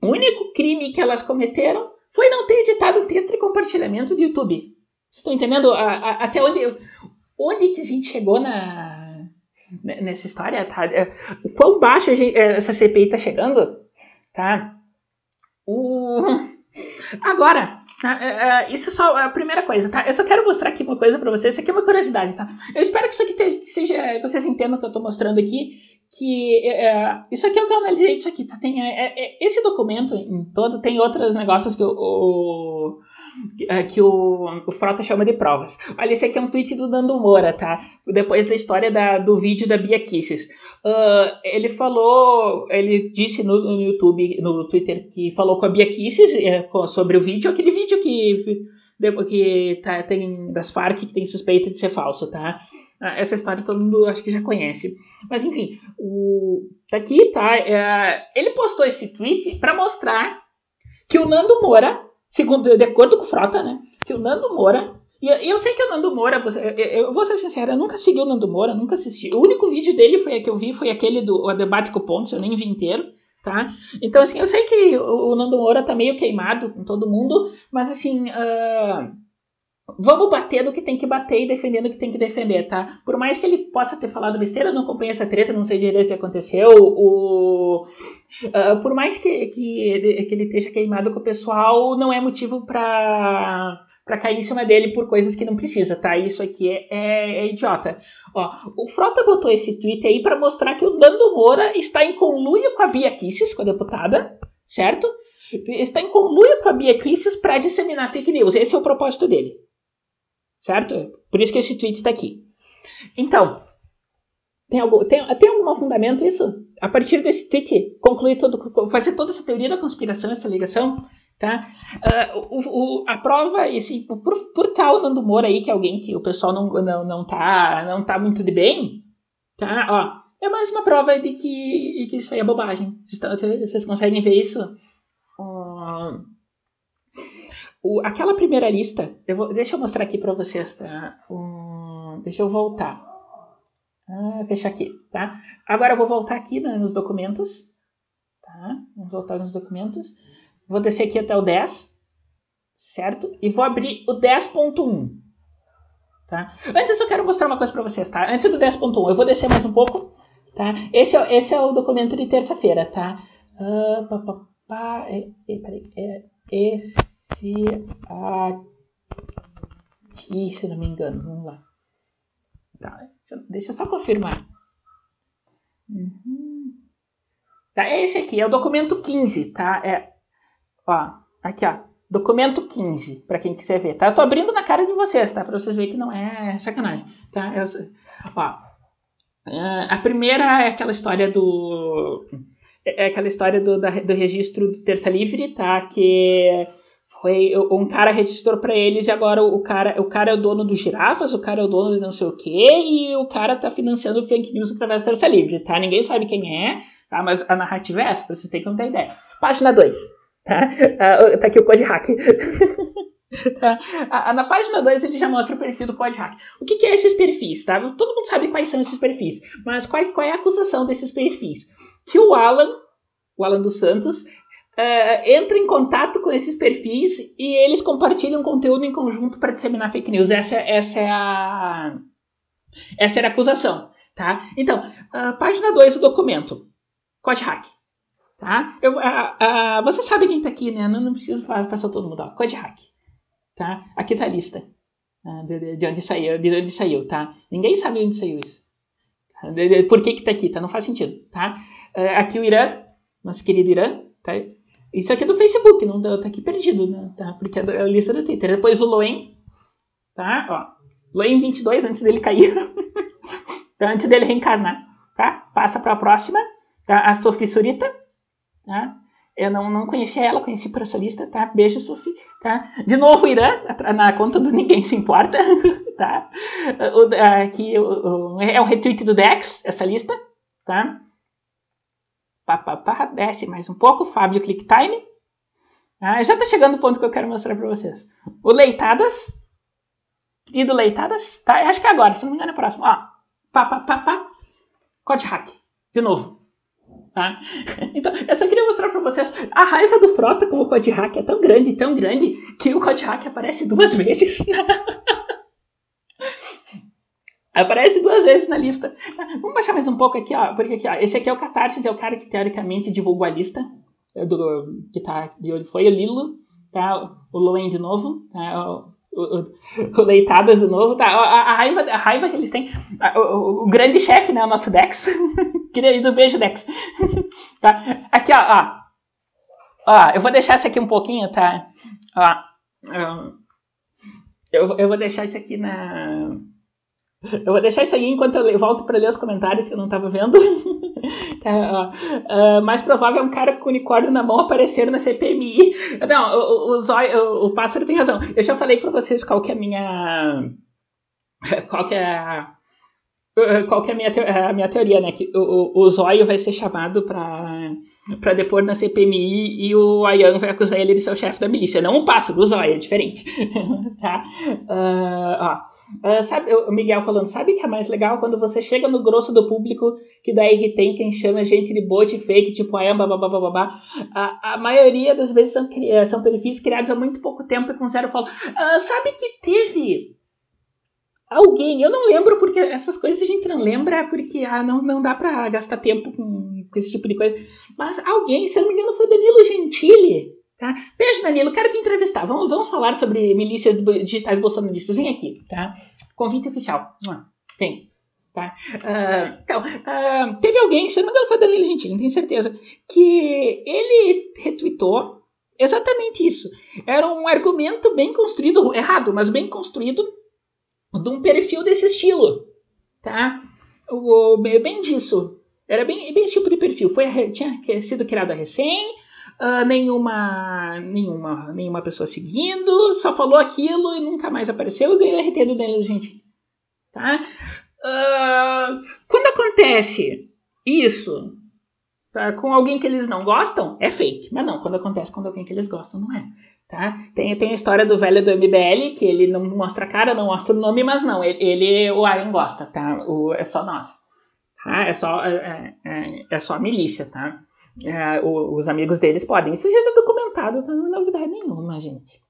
único crime que elas cometeram foi não ter editado um texto de compartilhamento do YouTube. Vocês estão entendendo a, a, até onde onde que a gente chegou na, nessa história, tá? É, o quão baixo gente, é, essa CPI tá chegando, tá? O... Agora, tá? É, isso só a primeira coisa, tá? Eu só quero mostrar aqui uma coisa para vocês. Isso aqui é uma curiosidade, tá? Eu espero que isso aqui seja, vocês entendam o que eu tô mostrando aqui, que é, isso aqui é o que eu analisei disso aqui, tá? Tem, é, é, esse documento em todo tem outros negócios que o, o é, que o, o Frota chama de provas. Olha, esse aqui é um tweet do Nando Moura, tá? Depois da história da, do vídeo da Bia Kisses. Uh, ele falou, ele disse no, no, YouTube, no Twitter, que falou com a Bia Kisses é, sobre o vídeo, aquele vídeo que, que tá, tem das Farc que tem suspeita de ser falso, tá? Ah, essa história todo mundo acho que já conhece. Mas enfim, o, aqui, tá? É, ele postou esse tweet para mostrar que o Nando Moura segundo, de acordo com o Frota, né? Que o Nando Moura. E eu sei que o Nando Moura, eu vou ser sincero, eu nunca segui o Nando Moura, nunca assisti. O único vídeo dele foi que eu vi, foi aquele do o debate com o Pontes, eu nem vi inteiro, tá? Então, assim, eu sei que o, o Nando Moura tá meio queimado com todo mundo, mas assim. Uh, vamos bater no que tem que bater e defender no que tem que defender, tá? Por mais que ele possa ter falado besteira, não acompanho essa treta, não sei direito o que aconteceu. O, uh, por mais que, que, que ele esteja queimado com o pessoal, não é motivo para para cair em cima dele por coisas que não precisa, tá? Isso aqui é, é, é idiota. Ó, o Frota botou esse tweet aí para mostrar que o Nando Moura está em conluio com a Bia Kisses, com a deputada, certo? Está em conluio com a Bia Kisses para disseminar fake news. Esse é o propósito dele certo? Por isso que esse tweet está aqui. Então, tem algum, tem, tem algum fundamento isso? A partir desse tweet, concluir todo, fazer toda essa teoria da conspiração, essa ligação, tá? Uh, o, o, a prova, assim, por, por tal Nando Moura aí, que é alguém que o pessoal não, não, não, tá, não tá muito de bem, tá? Ó, é mais uma prova de que, que isso aí é bobagem. Vocês, vocês conseguem ver isso? Uh, o, aquela primeira lista, eu vou, deixa eu mostrar aqui para vocês, tá? Um, deixa eu voltar. Ah, fechar aqui, tá? Agora eu vou voltar aqui né, nos documentos, tá? Vamos voltar nos documentos. Vou descer aqui até o 10, certo? E vou abrir o 10.1, tá? Antes eu quero mostrar uma coisa para vocês, tá? Antes do 10.1, eu vou descer mais um pouco, tá? Esse é, esse é o documento de terça-feira, tá? Uh, pá, pá, pá, é, é, peraí, é, esse esse aqui, se não me engano. Vamos lá. Tá, deixa eu só confirmar. Uhum. Tá, é esse aqui, é o documento 15, tá? É, ó, aqui, ó. Documento 15, para quem quiser ver, tá? Eu tô abrindo na cara de vocês, tá? Para vocês verem que não é sacanagem, tá? Eu, ó, é, a primeira é aquela história do é aquela história do, da, do registro do Terça Livre, tá? Que foi um cara registrou para eles e agora o cara, o cara é o dono do girafas, o cara é o dono de não sei o quê e o cara tá financiando o fake news através do Terça Livre, tá? Ninguém sabe quem é, tá? Mas a narrativa é essa, pra vocês terem que ter ideia. Página 2. Tá? [laughs] Uh, tá aqui o Code Hack. [laughs] tá? na página 2 ele já mostra o perfil do Code Hack. O que, que é esses perfis? Tá? Todo mundo sabe quais são esses perfis, mas qual, qual é a acusação desses perfis? Que o Alan, o Alan dos Santos, Uh, entra em contato com esses perfis e eles compartilham conteúdo em conjunto para disseminar fake news. Essa, essa é a essa era a acusação, tá? Então, uh, página 2 do documento, Code Hack. Tá? Eu, a, a, você sabe quem está aqui, né? Não, não preciso passar todo mundo. Ó. Code Hack. Tá? Aqui está a lista. De, de, onde saiu, de onde saiu, tá? Ninguém sabe onde saiu isso. De, de, por que que tá aqui, tá? Não faz sentido, tá? Uh, aqui o Irã, nosso querido Irã, tá? Isso aqui é do Facebook, não tá aqui perdido, né? Tá? Porque é a lista do Twitter. Depois o Loen, tá? Ó, Loen 22, antes dele cair. [laughs] antes dele reencarnar, tá? Passa para a próxima, tá? Astrofissurita, tá? Eu não, não conhecia ela, conheci por essa lista, tá? Beijo, Sophie, tá? De novo, Irã, na conta do Ninguém Se Importa, [laughs] tá? O, aqui o, o, é o retweet do Dex, essa lista, tá? Pá, pá, pá, desce mais um pouco, Fábio ClickTime. Ah, já tá chegando o ponto que eu quero mostrar para vocês. O Leitadas, querido Leitadas, tá? Eu acho que é agora, se não me engano é próximo. Ó, pá, pá, pá, pá, Code Hack, de novo. Tá? [laughs] Então, eu só queria mostrar para vocês a raiva do Frota com o Code Hack é tão grande, tão grande, que o Code Hack aparece duas vezes. [laughs] aparece duas vezes na lista. Vamos baixar mais um pouco aqui, ó, porque aqui, ó, esse aqui é o Catarsis, é o cara que teoricamente divulgou a lista é do, que tá de onde foi o Lilo, tá? O Loen de novo, tá? O, o, o Leitadas de novo, tá? A, a, raiva, a raiva que eles têm, o, o grande chefe, né, o nosso Dex. [laughs] Querido, beijo, Dex. [laughs] tá? Aqui, ó, ó. Ó, eu vou deixar isso aqui um pouquinho, tá? Ó. Eu, eu vou deixar isso aqui na. Eu vou deixar isso aí enquanto eu volto para ler os comentários que eu não estava vendo. [laughs] tá, uh, mais provável é um cara com unicórnio na mão aparecer na CPMI. Não, o, o, o, o pássaro tem razão. Eu já falei para vocês qual que é a minha. Qual que é a eh, qual que é a minha, a minha teoria, né? Que o, o Zóio vai ser chamado para depor na CPMI e o Ayan vai acusar ele de ser o chefe da milícia. Não o pássaro, o Zóio, é diferente. [laughs] tá? Uh, ó. Uh, sabe, o Miguel falando, sabe que é mais legal quando você chega no grosso do público que daí tem quem chama gente de bot fake, tipo Ayan, babá. A, a maioria das vezes são, são perfis criados há muito pouco tempo e com zero follow. Uh, sabe que teve Alguém, eu não lembro porque essas coisas a gente não lembra porque ah, não, não dá para gastar tempo com, com, esse tipo de coisa. Mas alguém, se eu não me engano, foi Danilo Gentili. Tá? Beijo, Danilo, quero te entrevistar. Vamos, vamos falar sobre milícias digitais bolsonaristas. Vem aqui, tá? Convite oficial. Vem. Tá? Uh, então, uh, teve alguém, se não me engano, foi Danilo Gentili, tenho certeza, que ele retweetou exatamente isso. Era um argumento bem construído, errado, mas bem construído de um perfil desse estilo, tá? O, bem disso. Era bem, bem esse tipo de perfil. Foi, tinha sido criado recém, uh, nenhuma, nenhuma, nenhuma pessoa seguindo, só falou aquilo e nunca mais apareceu e ganhou RT do Danilo Gentili. Tá? Uh, quando acontece isso tá, com alguém que eles não gostam, é fake. Mas não, quando acontece com alguém que eles gostam, não é. Tá? Tem, tem a história do velho do MBL, que ele não mostra a cara, não mostra o nome, mas não, ele, ele o Iron gosta, tá? O, é só nós. Tá? É, só, é, é, é só a milícia, tá? É, os amigos deles podem. Isso já está documentado, tá? não é novidade nenhuma, gente.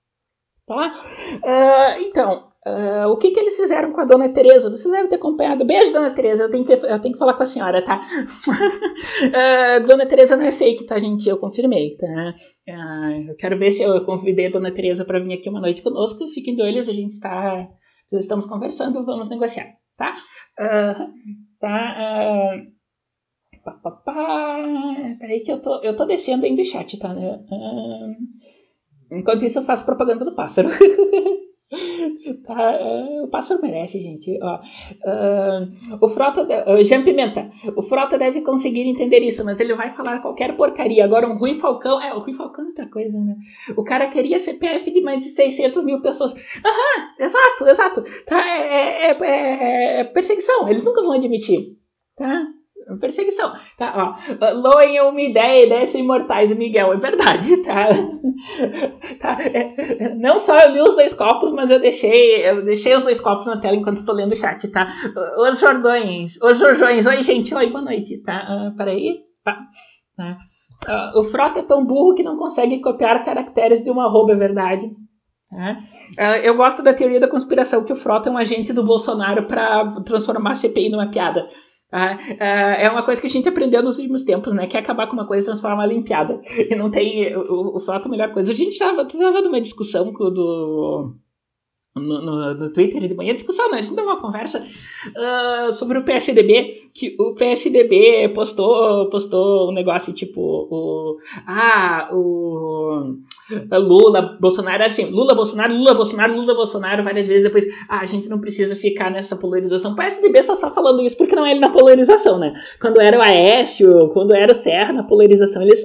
Tá? Uh, então, Uh, o que, que eles fizeram com a dona Tereza? Vocês devem ter acompanhado. Beijo, dona Tereza. Eu tenho que, eu tenho que falar com a senhora, tá? uh, [laughs] dona Tereza não é fake, tá, gente? Eu confirmei, tá? Eu quero ver se eu convidei a dona Tereza para vir aqui uma noite conosco. Fiquem de olhos, a gente está. Estamos conversando, vamos negociar, tá? tá. Pá, pá, pá. Peraí que eu tô, eu tô descendo aí do chat, tá? enquanto isso eu faço propaganda do pássaro. [laughs] Tá, é, o pássaro merece, gente. Ó, uh, o Frota, uh, Jean Pimenta, o Frota deve conseguir entender isso, mas ele vai falar qualquer porcaria. Agora, um Rui Falcão, é, o Rui Falcão é outra coisa, né? O cara queria CPF de mais de 600 mil pessoas. Aham, exato, exato. Tá, é, é, é, é perseguição, eles nunca vão admitir. Tá? Perseguição. Tá, ó. Loem uma ideia desce imortais, Miguel. É verdade, tá? [laughs] tá? É, não só eu li os dois copos, mas eu deixei, eu deixei os dois copos na tela enquanto tô lendo o chat, tá? Os Jordões, os Jorjões. Oi, gente. Oi, boa noite, tá? Uh, peraí. Tá. tá. Uh, o Frota é tão burro que não consegue copiar caracteres de uma arroba, é verdade. Uh, eu gosto da teoria da conspiração que o Frota é um agente do Bolsonaro para transformar a CPI numa piada. Ah, é uma coisa que a gente aprendeu nos últimos tempos, né? Que é acabar com uma coisa e transformar ela em piada. E não tem. O, o fato, a melhor coisa. A gente estava tava numa discussão do no, no, no, Twitter de manhã, discussão, né? A gente deu uma conversa uh, sobre o PSDB, que o PSDB postou, postou um negócio tipo, o, ah, o Lula, Bolsonaro, assim, Lula, Bolsonaro, Lula, Bolsonaro, Lula, Bolsonaro, várias vezes depois, ah, a gente não precisa ficar nessa polarização. O PSDB só tá falando isso porque não é ele na polarização, né? Quando era o Aécio, quando era o Serra na polarização, eles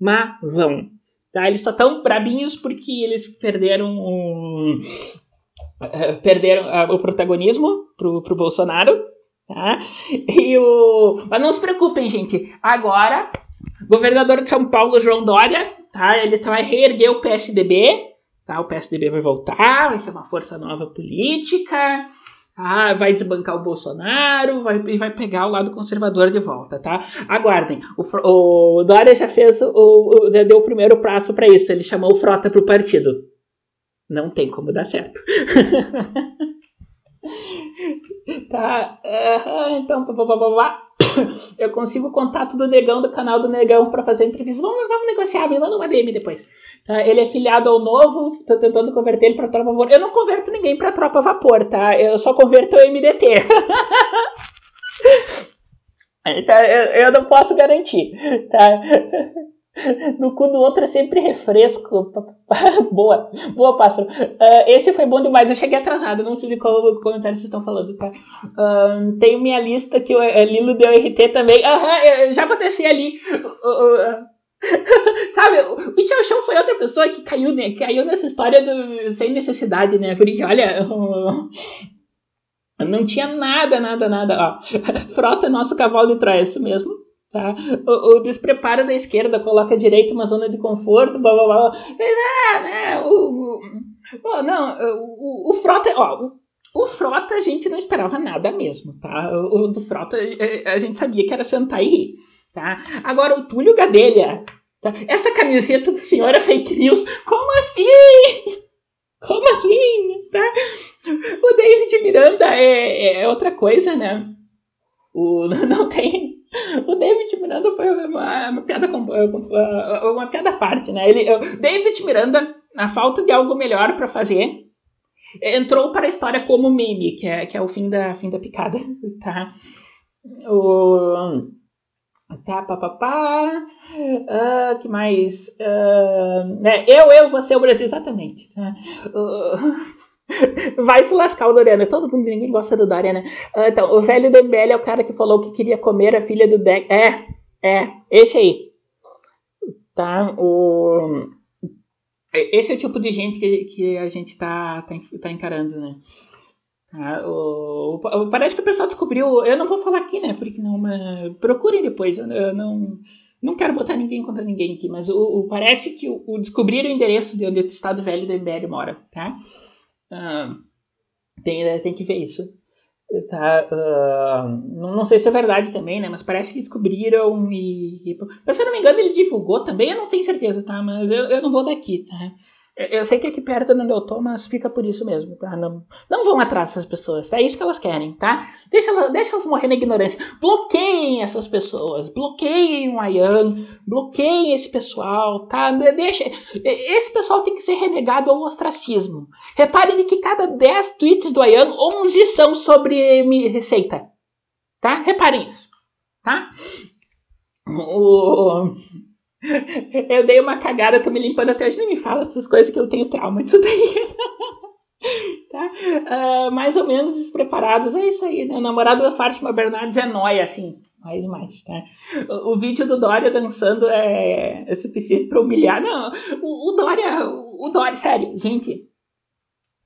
amavam. Tá? Eles só tão brabinhos porque eles perderam um, eh, perderam uh, o protagonismo pro, pro Bolsonaro. Tá? E o... Mas não se preocupem, gente. Agora, governador de São Paulo, João Dória, tá? ele vai reerguer o PSDB. Tá? O PSDB vai voltar, vai ser uma força nova política. Tá? Vai desbancar o Bolsonaro vai, vai pegar o lado conservador de volta. Tá? Aguardem. O, o Dória já fez o, o, deu o primeiro passo para isso. Ele chamou o Frota para o partido não tem como dar certo. [laughs] tá, uh, então, blá, blá, blá, eu consigo o contato do negão do canal do negão para fazer entrevista. Vamos, vamos negociar, me manda uma DM depois. Tá? Ele é filiado ao novo, tô tentando converter ele para tropa vapor. Eu não converto ninguém para tropa vapor, tá? Eu só converto o MDT. então, [laughs] eu, eu não posso garantir, tá? No cu do outro é sempre refresco. [laughs] boa, boa, pássaro. Uh, esse foi bom demais. Eu cheguei atrasado, não sei de qual comentário vocês estão falando, tá? Uh, tem minha lista que o Lilo deu RT também. Aham, já descer ali. Uh, [laughs] Sabe, o Michel Chão foi outra pessoa que caiu, né? Caiu nessa história do, sem necessidade, né? Porque, olha, [laughs] não tinha nada, nada, nada. Ó, frota nosso cavalo de trás, isso mesmo. Tá? O, o, despreparo da esquerda coloca a direita uma zona de conforto, blá blá blá. Mas é, né? O, o, não, o, o Frota, ó, o, o Frota a gente não esperava nada mesmo, tá? O, o do Frota a gente sabia que era sentar e rir, tá? Agora o Túlio Gadelha, tá? Essa camiseta do senhor é fake news, como assim? Como assim? Tá? O David Miranda é, é outra coisa, né? O, [laughs] não tem o David Miranda foi uma, uma piada uma piada à parte, né? Ele, David Miranda, na falta de algo melhor para fazer, entrou para a história como meme, que é, que é o fim da, fim da picada, [laughs] tá? O, tá, papapá, uh, que mais? Uh, eu, eu, você, o Brasil, exatamente, tá? Uh, Vai se lascar o Doriana. Todo mundo, ninguém gosta do Doriana. Ah, então, o velho do MBL é o cara que falou que queria comer a filha do Deck. É, é, esse aí. Tá? O... Esse é o tipo de gente que, que a gente tá, tá, tá encarando, né? Tá? O, o, parece que o pessoal descobriu. Eu não vou falar aqui, né? Porque não. Mas procurem depois. Eu, eu não. Não quero botar ninguém contra ninguém aqui, mas o, o parece que o, o descobrir o endereço de onde o Estado Velho do MBL mora, tá? Ah, tem, né, tem que ver isso. Tá, uh, não, não, sei se é verdade também, né? Mas parece que descobriram e. e mas se eu não me engano, ele divulgou também, eu não tenho certeza, tá? Mas eu, eu não vou daqui, tá? Eu sei que aqui perto não eu tô, mas fica por isso mesmo, tá? Não, não vão atrás dessas pessoas, tá? É isso que elas querem, tá? Deixa, elas, deixa elas morrer na ignorância. Bloqueiem essas pessoas, bloqueiem o Ayan, bloqueiem esse pessoal, tá? Deixa, esse pessoal tem que ser renegado ao ostracismo. Reparem que cada 10 tweets do Ayan, 11 são sobre receita, tá? Reparem isso, tá? O... [laughs] Eu dei uma cagada, tô me limpando até hoje. Nem me fala essas coisas que eu tenho trauma disso daí. [laughs] tá? Uh, mais ou menos despreparados, é isso aí, né? O namorado da Fátima Bernardes é nóia, assim. Mais demais, tá? O, o, vídeo do Dória dançando é, é suficiente para humilhar. Não, o, o Dória, o, o Dória, sério, gente.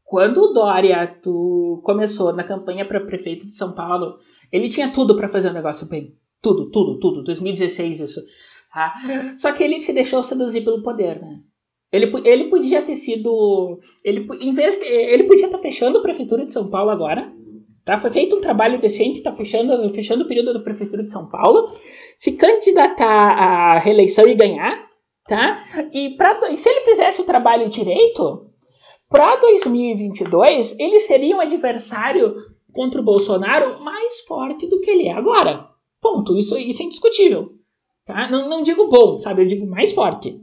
Quando o Dória tu começou na campanha para prefeito de São Paulo, ele tinha tudo para fazer o negócio bem. Tudo, tudo, tudo. 2016 isso. Tá? Só que ele se deixou seduzir pelo poder, né? Ele, ele podia ter sido. Ele, em vez, ele podia estar fechando a Prefeitura de São Paulo agora. Tá? Foi feito um trabalho decente, está fechando, fechando o período da Prefeitura de São Paulo. Se candidatar à reeleição e ganhar. Tá? E, pra, e se ele fizesse o trabalho direito, para 2022 ele seria um adversário contra o Bolsonaro mais forte do que ele é agora. Ponto. Isso, isso é indiscutível. Tá? Não, não digo bom, sabe? Eu digo mais forte.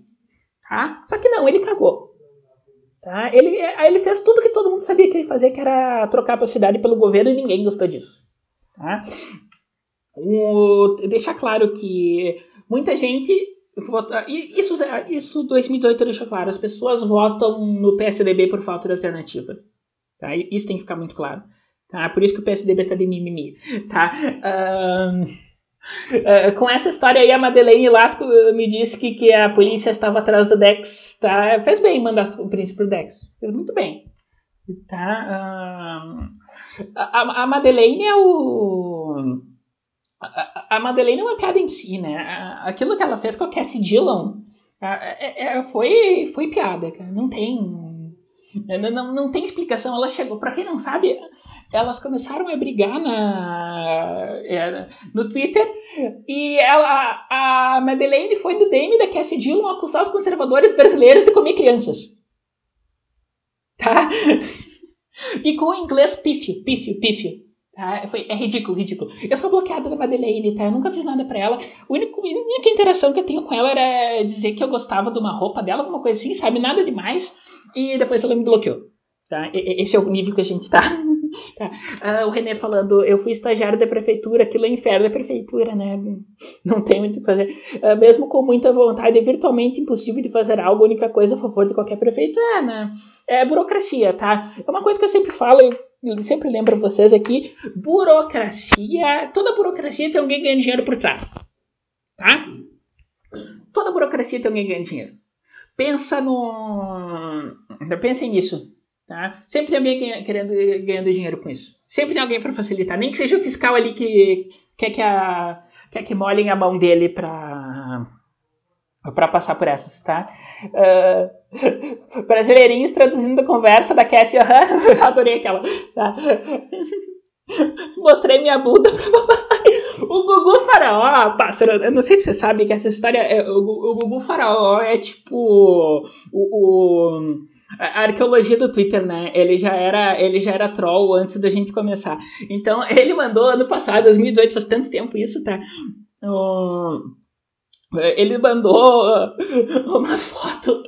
Tá? Só que não, ele cagou. Tá? Ele, ele fez tudo que todo mundo sabia que ele fazia, que era trocar a cidade pelo governo e ninguém gostou disso. Tá? O, deixar claro que muita gente vota. Isso, isso 2018 deixou claro. As pessoas votam no PSDB por falta de alternativa. Tá? Isso tem que ficar muito claro. Tá? Por isso que o PSDB tá de mimimi. Tá? Um, Uh, com essa história aí, a Madeleine Lasco me disse que, que a polícia estava atrás do Dex. Tá? Fez bem mandar o príncipe pro Dex. Fez muito bem. Tá? Uh, a, a Madeleine é o. A, a Madeleine é uma piada em si, né? Aquilo que ela fez com a Cassie Dillon é, é, foi, foi piada, cara. Não tem. Não, não, não tem explicação. Ela chegou. Pra quem não sabe, elas começaram a brigar na, é, no Twitter e ela, a Madeleine foi do DM da Cassie Dillon acusar os conservadores brasileiros de comer crianças. Tá? E com o inglês pífio, pífio, pífio. Tá? Foi, é ridículo, ridículo. Eu sou bloqueada da Madeleine, tá? Eu nunca fiz nada pra ela. A única, a única interação que eu tenho com ela era dizer que eu gostava de uma roupa dela, alguma coisa assim, sabe? Nada demais. E depois ela me bloqueou. Tá? Esse é o nível que a gente tá. [laughs] tá. Uh, o René falando, eu fui estagiário da prefeitura, aquilo é inferno da prefeitura, né? Não tem muito o que fazer. Uh, mesmo com muita vontade, é virtualmente impossível de fazer algo, a única coisa a favor de qualquer prefeito é, né? É burocracia, tá? É uma coisa que eu sempre falo, eu sempre lembro vocês aqui, burocracia, toda burocracia tem alguém ganhando dinheiro por trás, tá? Toda burocracia tem alguém ganhando dinheiro. Pensa no... Pensem nisso Tá? Sempre tem alguém querendo, ganhando dinheiro com isso. Sempre tem alguém para facilitar. Nem que seja o fiscal ali que quer que, a, quer que molhem a mão dele para para passar por essas, tá? Uh, brasileirinhos traduzindo a conversa da Cassie, uh, [laughs] adorei aquela. Tá? [laughs] Mostrei minha bunda O Gugu Faraó, pássaro, eu não sei se você sabe que essa história. É, o, o Gugu Faraó é tipo. O, o, a arqueologia do Twitter, né? Ele já, era, ele já era troll antes da gente começar. Então, [laughs] ele mandou ano passado, 2018, faz tanto tempo isso, tá? ele mandou [laughs] uma foto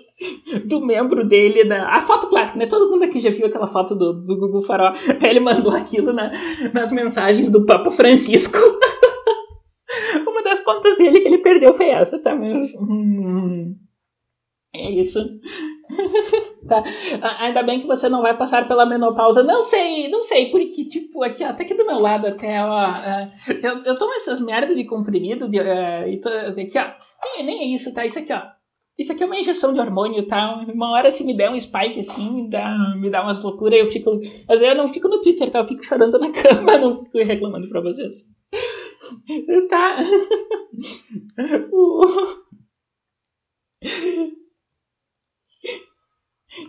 do membro dele, na, a foto clássica, né? Todo mundo aqui já viu aquela foto do, do Google Farol. Ele mandou aquilo na, nas mensagens do Papa Francisco. [laughs] Contas dele que ele perdeu foi essa, tá? Hum, é isso. [laughs] tá. Ainda bem que você não vai passar pela menopausa. Não sei, não sei, porque, tipo, aqui, até aqui do meu lado, até, ó. É, eu, eu tomo essas merdas de comprimido, de, uh, e tô, aqui, ó. Nem, nem é isso, tá? Isso aqui, ó isso aqui é uma injeção de hormônio, tá? Uma hora se me der um spike assim, me dá, me dá umas loucuras, eu fico. Mas eu não fico no Twitter, tá? Eu fico chorando na [laughs] cama, não fico reclamando pra vocês. Tá.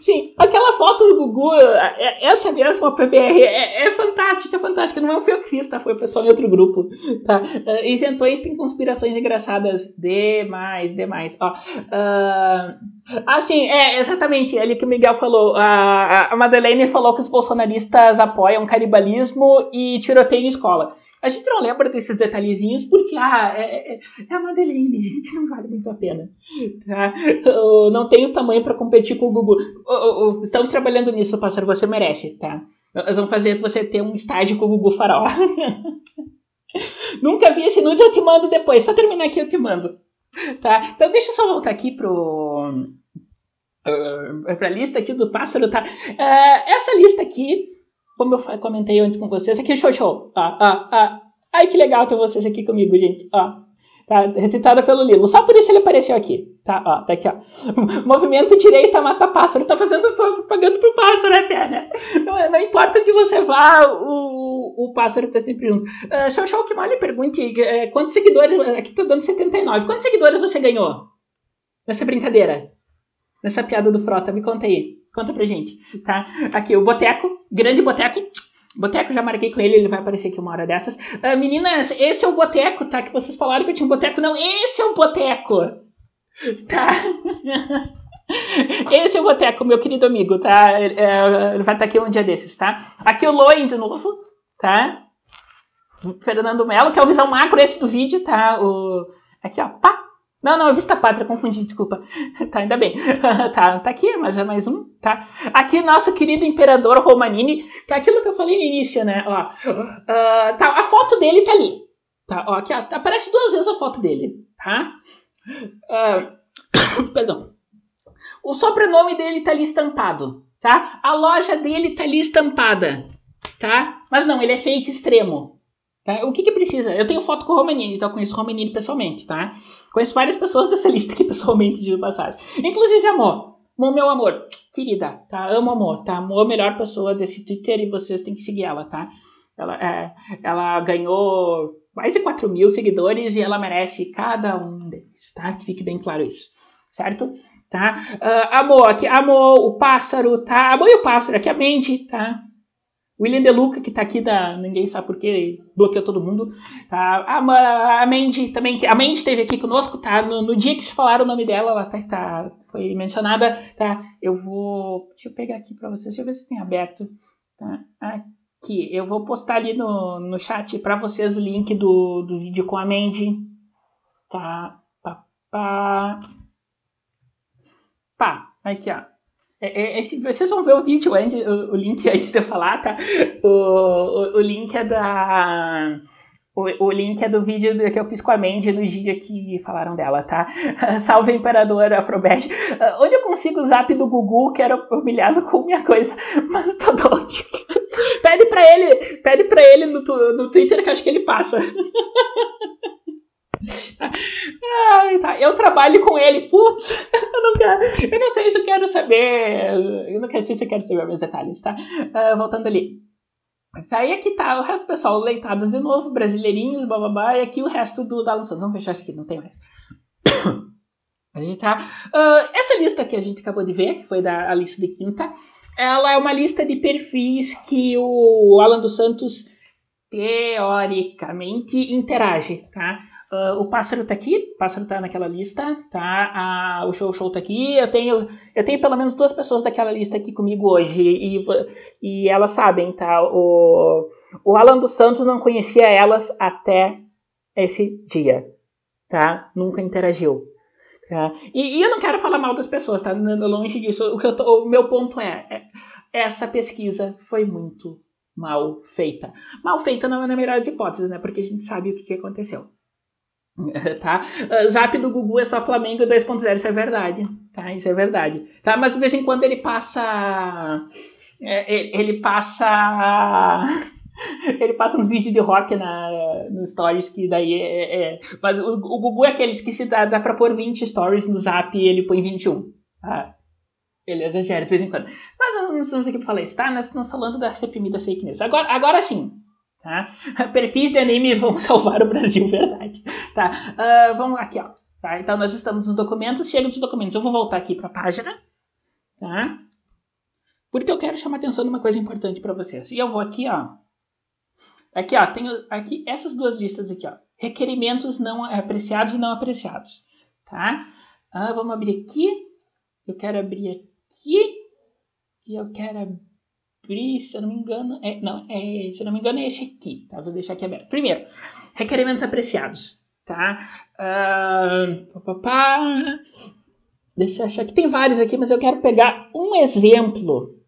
Sim, aquela foto do Gugu, é, é, essa mesmo, a PBR, é, é fantástica, fantástica. Não foi eu que fiz, tá? Foi o pessoal em outro grupo, tá? Isentões têm conspirações engraçadas demais, demais. Ó, uh, Ah, sim, é, exatamente. É ali que o Miguel falou. A, a Madeleine falou que os bolsonaristas apoiam canibalismo e tiroteio em escola. A gente não lembra desses detalhezinhos porque, ah, é, é, é a Madeleine, [laughs] gente, não vale muito a pena. Tá? Eu não tenho tamanho para competir com o Google. Estamos trabalhando nisso, pássaro, você merece, tá? Nós vamos fazer você ter um estágio com o Google Farol. [laughs] Nunca vi esse nude, eu te mando depois. Só terminar aqui, eu te mando. Tá? Então deixa eu só voltar aqui pro. Uh, pra lista aqui do pássaro, tá? Uh, essa lista aqui, como eu comentei antes com vocês, aqui show show. Ah, ah, ah. Ai, que legal ter vocês aqui comigo, gente. Ó. Tá? Retratada pelo Lilo. Só por isso ele apareceu aqui. Tá, ó, tá aqui, ó. [laughs] Movimento direita mata pássaro. Tá fazendo propaganda pro pássaro até, né? Não, não importa onde você vá, o, o pássaro tá sempre junto. Uh, que mal lhe pergunte uh, quantos seguidores. Aqui tá dando 79. Quantos seguidores você ganhou? Nessa brincadeira? Nessa piada do Frota? Me conta aí. Conta pra gente, tá? Aqui, o Boteco, grande Boteco. Boteco, já marquei com ele, ele vai aparecer aqui uma hora dessas. Uh, meninas, esse é o Boteco, tá? Que vocês falaram que eu tinha um Boteco. Não, esse é o Boteco. Tá? [laughs] Esse é o Boteco, meu querido amigo, tá? É, ele vai estar aqui um dia desses, tá? Aqui o Loen de novo, tá? Fernando Melo, que é o visão macro esse do vídeo, tá? O... Aqui, ó, pá! Não, não, é Vista Pátria, confundi, desculpa. [laughs] Tá, ainda bem. [laughs] tá, tá aqui, mas é mais um, tá? Aqui nosso querido imperador Romanini, que é aquilo que eu falei no início, né? Ó, uh, tá, a foto dele tá ali. Tá, ó, aqui, ó, aparece duas vezes a foto dele, tá? Uh, [coughs] perdão. O sobrenome dele tá ali estampado, tá? A loja dele tá ali estampada, tá? Mas não, ele é fake extremo, Tá? O que, que precisa? Eu tenho foto com o Romanini, então eu conheço o Romanini pessoalmente, tá? Conheço várias pessoas dessa [laughs] lista aqui pessoalmente, de passagem. Inclusive, amor. Meu amor, querida, tá? Amo amor, tá? Amor, a melhor pessoa desse Twitter e vocês têm que seguir ela, tá? Ela, é, ela ganhou mais de 4 mil seguidores e ela merece cada um deles, tá? Que fique bem claro isso, certo? Tá? Uh, amor, aqui, amor, o pássaro, tá? Amor e o pássaro, aqui a mente, tá? William Deluca, que tá aqui da. Ninguém sabe por que bloqueou todo mundo. Tá? A, a Mandy também. A Mandy esteve aqui conosco, tá? No, no, dia que te falaram o nome dela, ela tá, tá, foi mencionada. Tá? Eu vou. Deixa eu pegar aqui pra vocês, deixa eu ver se tem aberto. Tá? Aqui. Eu vou postar ali no, no chat pra vocês o link do, do vídeo com a Mandy. Tá? Pá, pá. Pá. Aqui, ó. É, é, vocês vão ver o vídeo, Andy, o, o, link [laughs] antes de eu falar, tá? O, o, o link é da. O, o, link é do vídeo que eu fiz com a Mandy no dia que falaram dela, tá? [laughs] Salve Imperador Afrobet. Onde eu consigo o zap do Gugu? Quero humilhado com minha coisa, [laughs] mas tô doido. pede pra ele, pede pra ele no, no Twitter que acho que ele passa. Ai, tá. Eu trabalho com ele, putz, [laughs] eu não quero, eu não sei se eu quero saber, eu não sei se eu quero saber meus detalhes, tá? Uh, voltando ali. Aí aqui tá o resto do pessoal, leitados de novo, brasileirinhos, bababá, e aqui o resto do da Lanças. Vamos fechar isso aqui, não tem mais. [coughs] Aí tá. Uh, essa lista que a gente acabou de ver, que foi da a lista de quinta, ela é uma lista de perfis que o Alan dos Santos teoricamente interage, tá? Uh, o pássaro tá aqui, o pássaro tá naquela lista, tá? Uh, o show show tá aqui. Eu tenho, eu tenho pelo menos duas pessoas daquela lista aqui comigo hoje e, e elas sabem, tá? O, o Alan dos Santos não conhecia elas até esse dia, tá? Nunca interagiu. Tá? E, e eu não quero falar mal das pessoas, tá? Longe disso. O, que eu tô, o meu ponto é, é essa pesquisa foi muito mal feita. Mal feita não é na melhor das hipóteses, né? Porque a gente sabe o que, que aconteceu. [laughs] tá? Uh, zap do Gugu é só Flamengo 2.0, isso é verdade, tá? Isso é verdade, tá? Mas de vez em quando ele passa é, ele passa [laughs] ele passa uns vídeos de rock na, no stories que daí é, é mas o, o Gugu é aquele que se dá, dá pra pôr 20 stories no zap e ele põe 21, tá? Ele exagera de vez em quando. Mas não estamos aqui pra falar isso, tá? Nós estamos falando da CPMI da fake news. Agora, agora sim, Tá? [laughs] Perfis de anime vão [laughs] salvar o Brasil, verdade. Tá? Uh, vamos aqui, ó. Tá? Então nós estamos nos documentos, chega dos documentos. Eu vou voltar aqui para a página, tá? Porque eu quero chamar atenção de uma coisa importante para vocês. E eu vou aqui, ó. Aqui, ó, tenho aqui essas duas listas aqui, ó. Requerimentos não apreciados e não apreciados, tá? Uh, vamos abrir aqui. Eu quero abrir aqui. E eu quero abrir, se eu não me engano. É, não, é, se eu não me engano, é esse aqui. Tá? Vou deixar aqui aberto. Primeiro, requerimentos apreciados. Tá? Uh, pá, pá, Deixa eu achar que tem vários aqui, mas eu quero pegar um exemplo.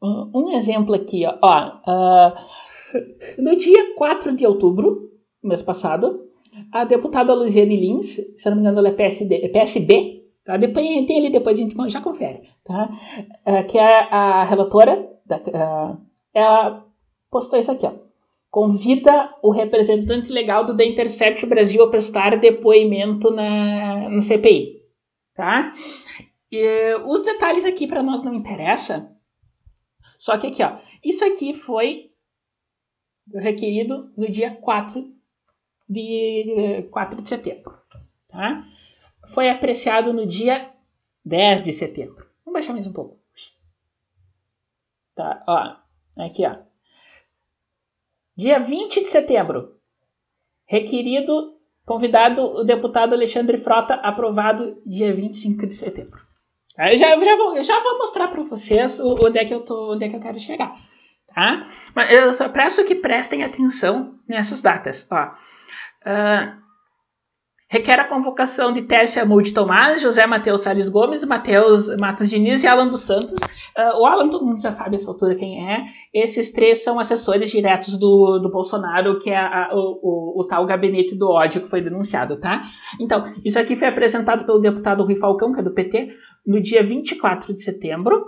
Um exemplo aqui, ó. ó uh, no dia 4 de outubro, mês passado, a deputada Luziane Lins, se eu não me engano, ela é, PSD, é PSB, tá? Depois, tem ali, depois a gente já confere, tá? Uh, que é a relatora, da, uh, ela postou isso aqui, ó. Convida o representante legal do The Intercept Brasil a prestar depoimento na, no CPI, tá? E, os detalhes aqui para nós não interessa, só que aqui, ó, isso aqui foi requerido no dia 4 de 4 de setembro. Tá? Foi apreciado no dia 10 de setembro. Vamos baixar mais um pouco. Tá, ó, aqui, ó. Dia 20 de setembro. Requerido, convidado o deputado Alexandre Frota, aprovado dia 25 de setembro. Eu já, eu já, vou, eu já vou mostrar para vocês onde é que eu tô, onde é que eu quero chegar, tá? Mas eu só peço que prestem atenção nessas datas, ó. Uh, requer a convocação de Tércia Moody Tomás, José Matheus Salles Gomes, Matheus Matos Diniz e Alan dos Santos. Uh, o Alan, todo mundo já sabe essa altura quem é. Esses três são assessores diretos do, do Bolsonaro, que é a, o, o, o, tal gabinete do ódio que foi denunciado, tá? Então, isso aqui foi apresentado pelo deputado Rui Falcão, que é do PT, no dia 24 de setembro,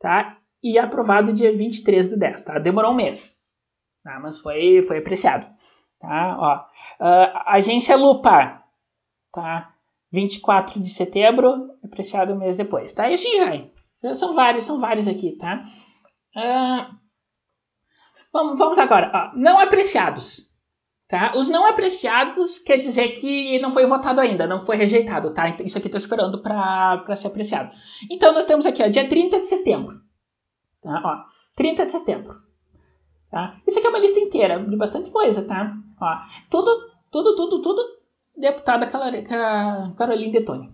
tá? E aprovado dia 23 de 10, tá? Demorou um mês, tá? Mas foi, foi apreciado. Tá? Ó, uh, agência Lupa, tá? 24 de setembro, apreciado um mês depois, tá? E. São vários, são vários aqui, tá? Uh, vamos, vamos agora. Ó, não apreciados. Tá? Os não apreciados quer dizer que não foi votado ainda, não foi rejeitado, tá? Então, isso aqui estou esperando para ser apreciado. Então, nós temos aqui, ó, dia 30 de setembro. Tá? Ó, 30 de setembro. Tá? Isso aqui é uma lista inteira de bastante coisa, tá? Ó, tudo, tudo, tudo, tudo deputada Caroline Detone.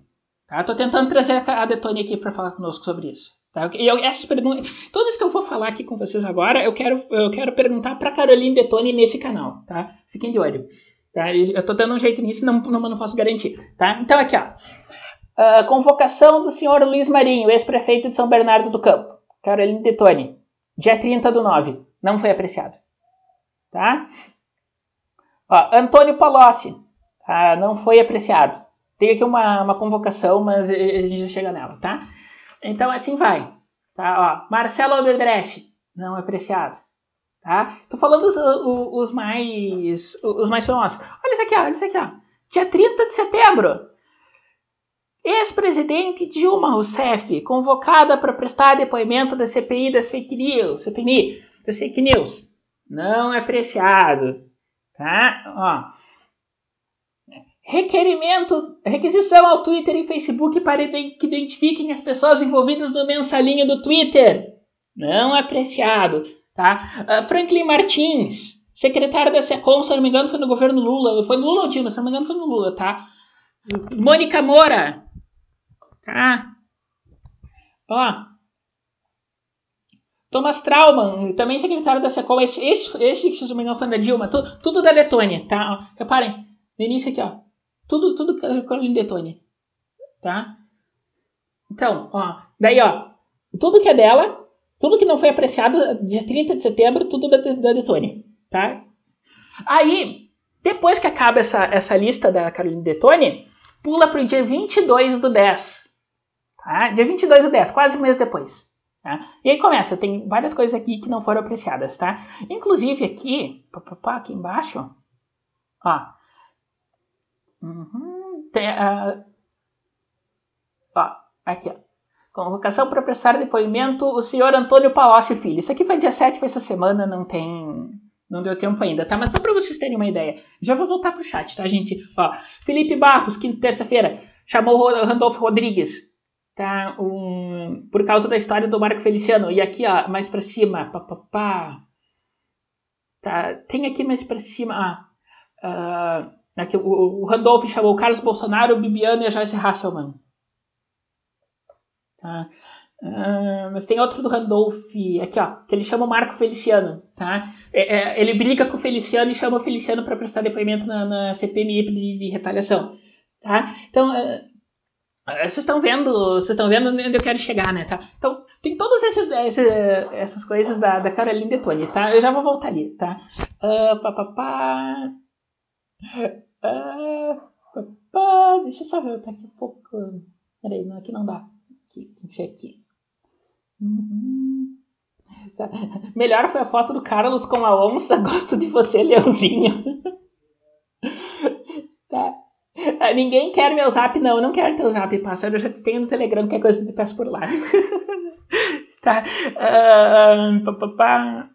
Tá? Tô tentando trazer a Detone aqui para falar conosco sobre isso. Tá? E eu, essas perguntas, todas que eu vou falar aqui com vocês agora, eu quero, eu quero perguntar para Caroline Detone nesse canal, tá? Fiquem de olho. Tá? Eu tô dando um jeito nisso, não, não, não posso garantir, tá? Então aqui, ó. Uh, convocação do senhor Luiz Marinho, ex-prefeito de São Bernardo do Campo. Caroline Detone. Dia 30 do 9. Não foi apreciado. Tá? Ó, Antônio Palocci. Tá? Não foi apreciado. Tem aqui uma, uma convocação, mas a gente já chega nela, tá? Então assim vai. Tá? Ó, Marcelo Albrecht. Não apreciado. Tá? Tô falando os, os, mais os mais famosos. Olha isso aqui, olha isso aqui, ó. Dia 30 de setembro. Ex-presidente Dilma Rousseff, convocada para prestar depoimento da CPI das fake news, CPI das fake news. Não é apreciado. Tá? Ó. Requerimento, requisição ao Twitter e Facebook para que identifiquem as pessoas envolvidas no mensalinho do Twitter. Não é apreciado. Tá? Uh, Franklin Martins, secretário da SECOM, se não me engano, foi no governo Lula. Foi no Lula ou Dilma? Se não me engano, foi no Lula, tá? Mônica Moura, Tá? Ó. Thomas Trauman, também secretário da SECOM, esse, esse, esse se não me engano, foi da Dilma, tu, tudo da Letônia, tá? Reparem, no início aqui, ó. Tudo, tudo Carolina Letônia, tá? Então, ó, daí, ó, tudo que é dela, tudo que não foi apreciado dia 30 de setembro, tudo da, da Letônia, tá? Aí, depois que acaba essa, essa lista da Carolina Detone, pula para o dia 22 do 10, Tá? Dia 22 do 10, quase um mês depois. Tá? E aí começa, tem várias coisas aqui que não foram apreciadas, tá? Inclusive aqui, aqui embaixo, ó, uhum, tem, uh, ó, aqui, ó, convocação para prestar depoimento o senhor Antônio Palocci Filho. Isso aqui foi dia 7, foi essa semana, não tem, não deu tempo ainda, tá? Mas só para vocês terem uma ideia, já vou voltar pro chat, tá, gente? Ó, Felipe Barros, quinta terça-feira, chamou Randolfo Rodrigues, tá? Um, por causa da história do Marco Feliciano. E aqui, ó, mais para cima, pá, pá, pá, tá? Tem aqui mais para cima, uh, aqui, o, o Randolph chamou Carlos Bolsonaro, Bibiano e a Joyce Hasselman. Tá? Uh, mas tem outro do Randolph, aqui ó, que ele chama o Marco Feliciano, tá? É, é, ele briga com o Feliciano e chama o Feliciano para prestar depoimento na, na CPMI de, de, retaliação, tá? Então, uh, vocês estão vendo, vocês estão vendo onde eu quero chegar, né, tá? Então, tem todas essas, essas, coisas da, da Caroline Detone, tá? Eu já vou voltar ali, tá? Uh, pá, pá, pá. Uh, pá, pá. Deixa eu só ver, tá aqui um pouco... Peraí, não, aqui não dá. Aqui, tem que ser aqui. Uhum. Tá. Melhor foi a foto do Carlos com a onça. [laughs] Gosto de você, Leãozinho. Ninguém quer meu zap, não. Eu não quero teu zap, pássaro. Eu já tenho no Telegram, qualquer coisa eu te peço por lá. [laughs] tá. Uh, pá, pá, pá.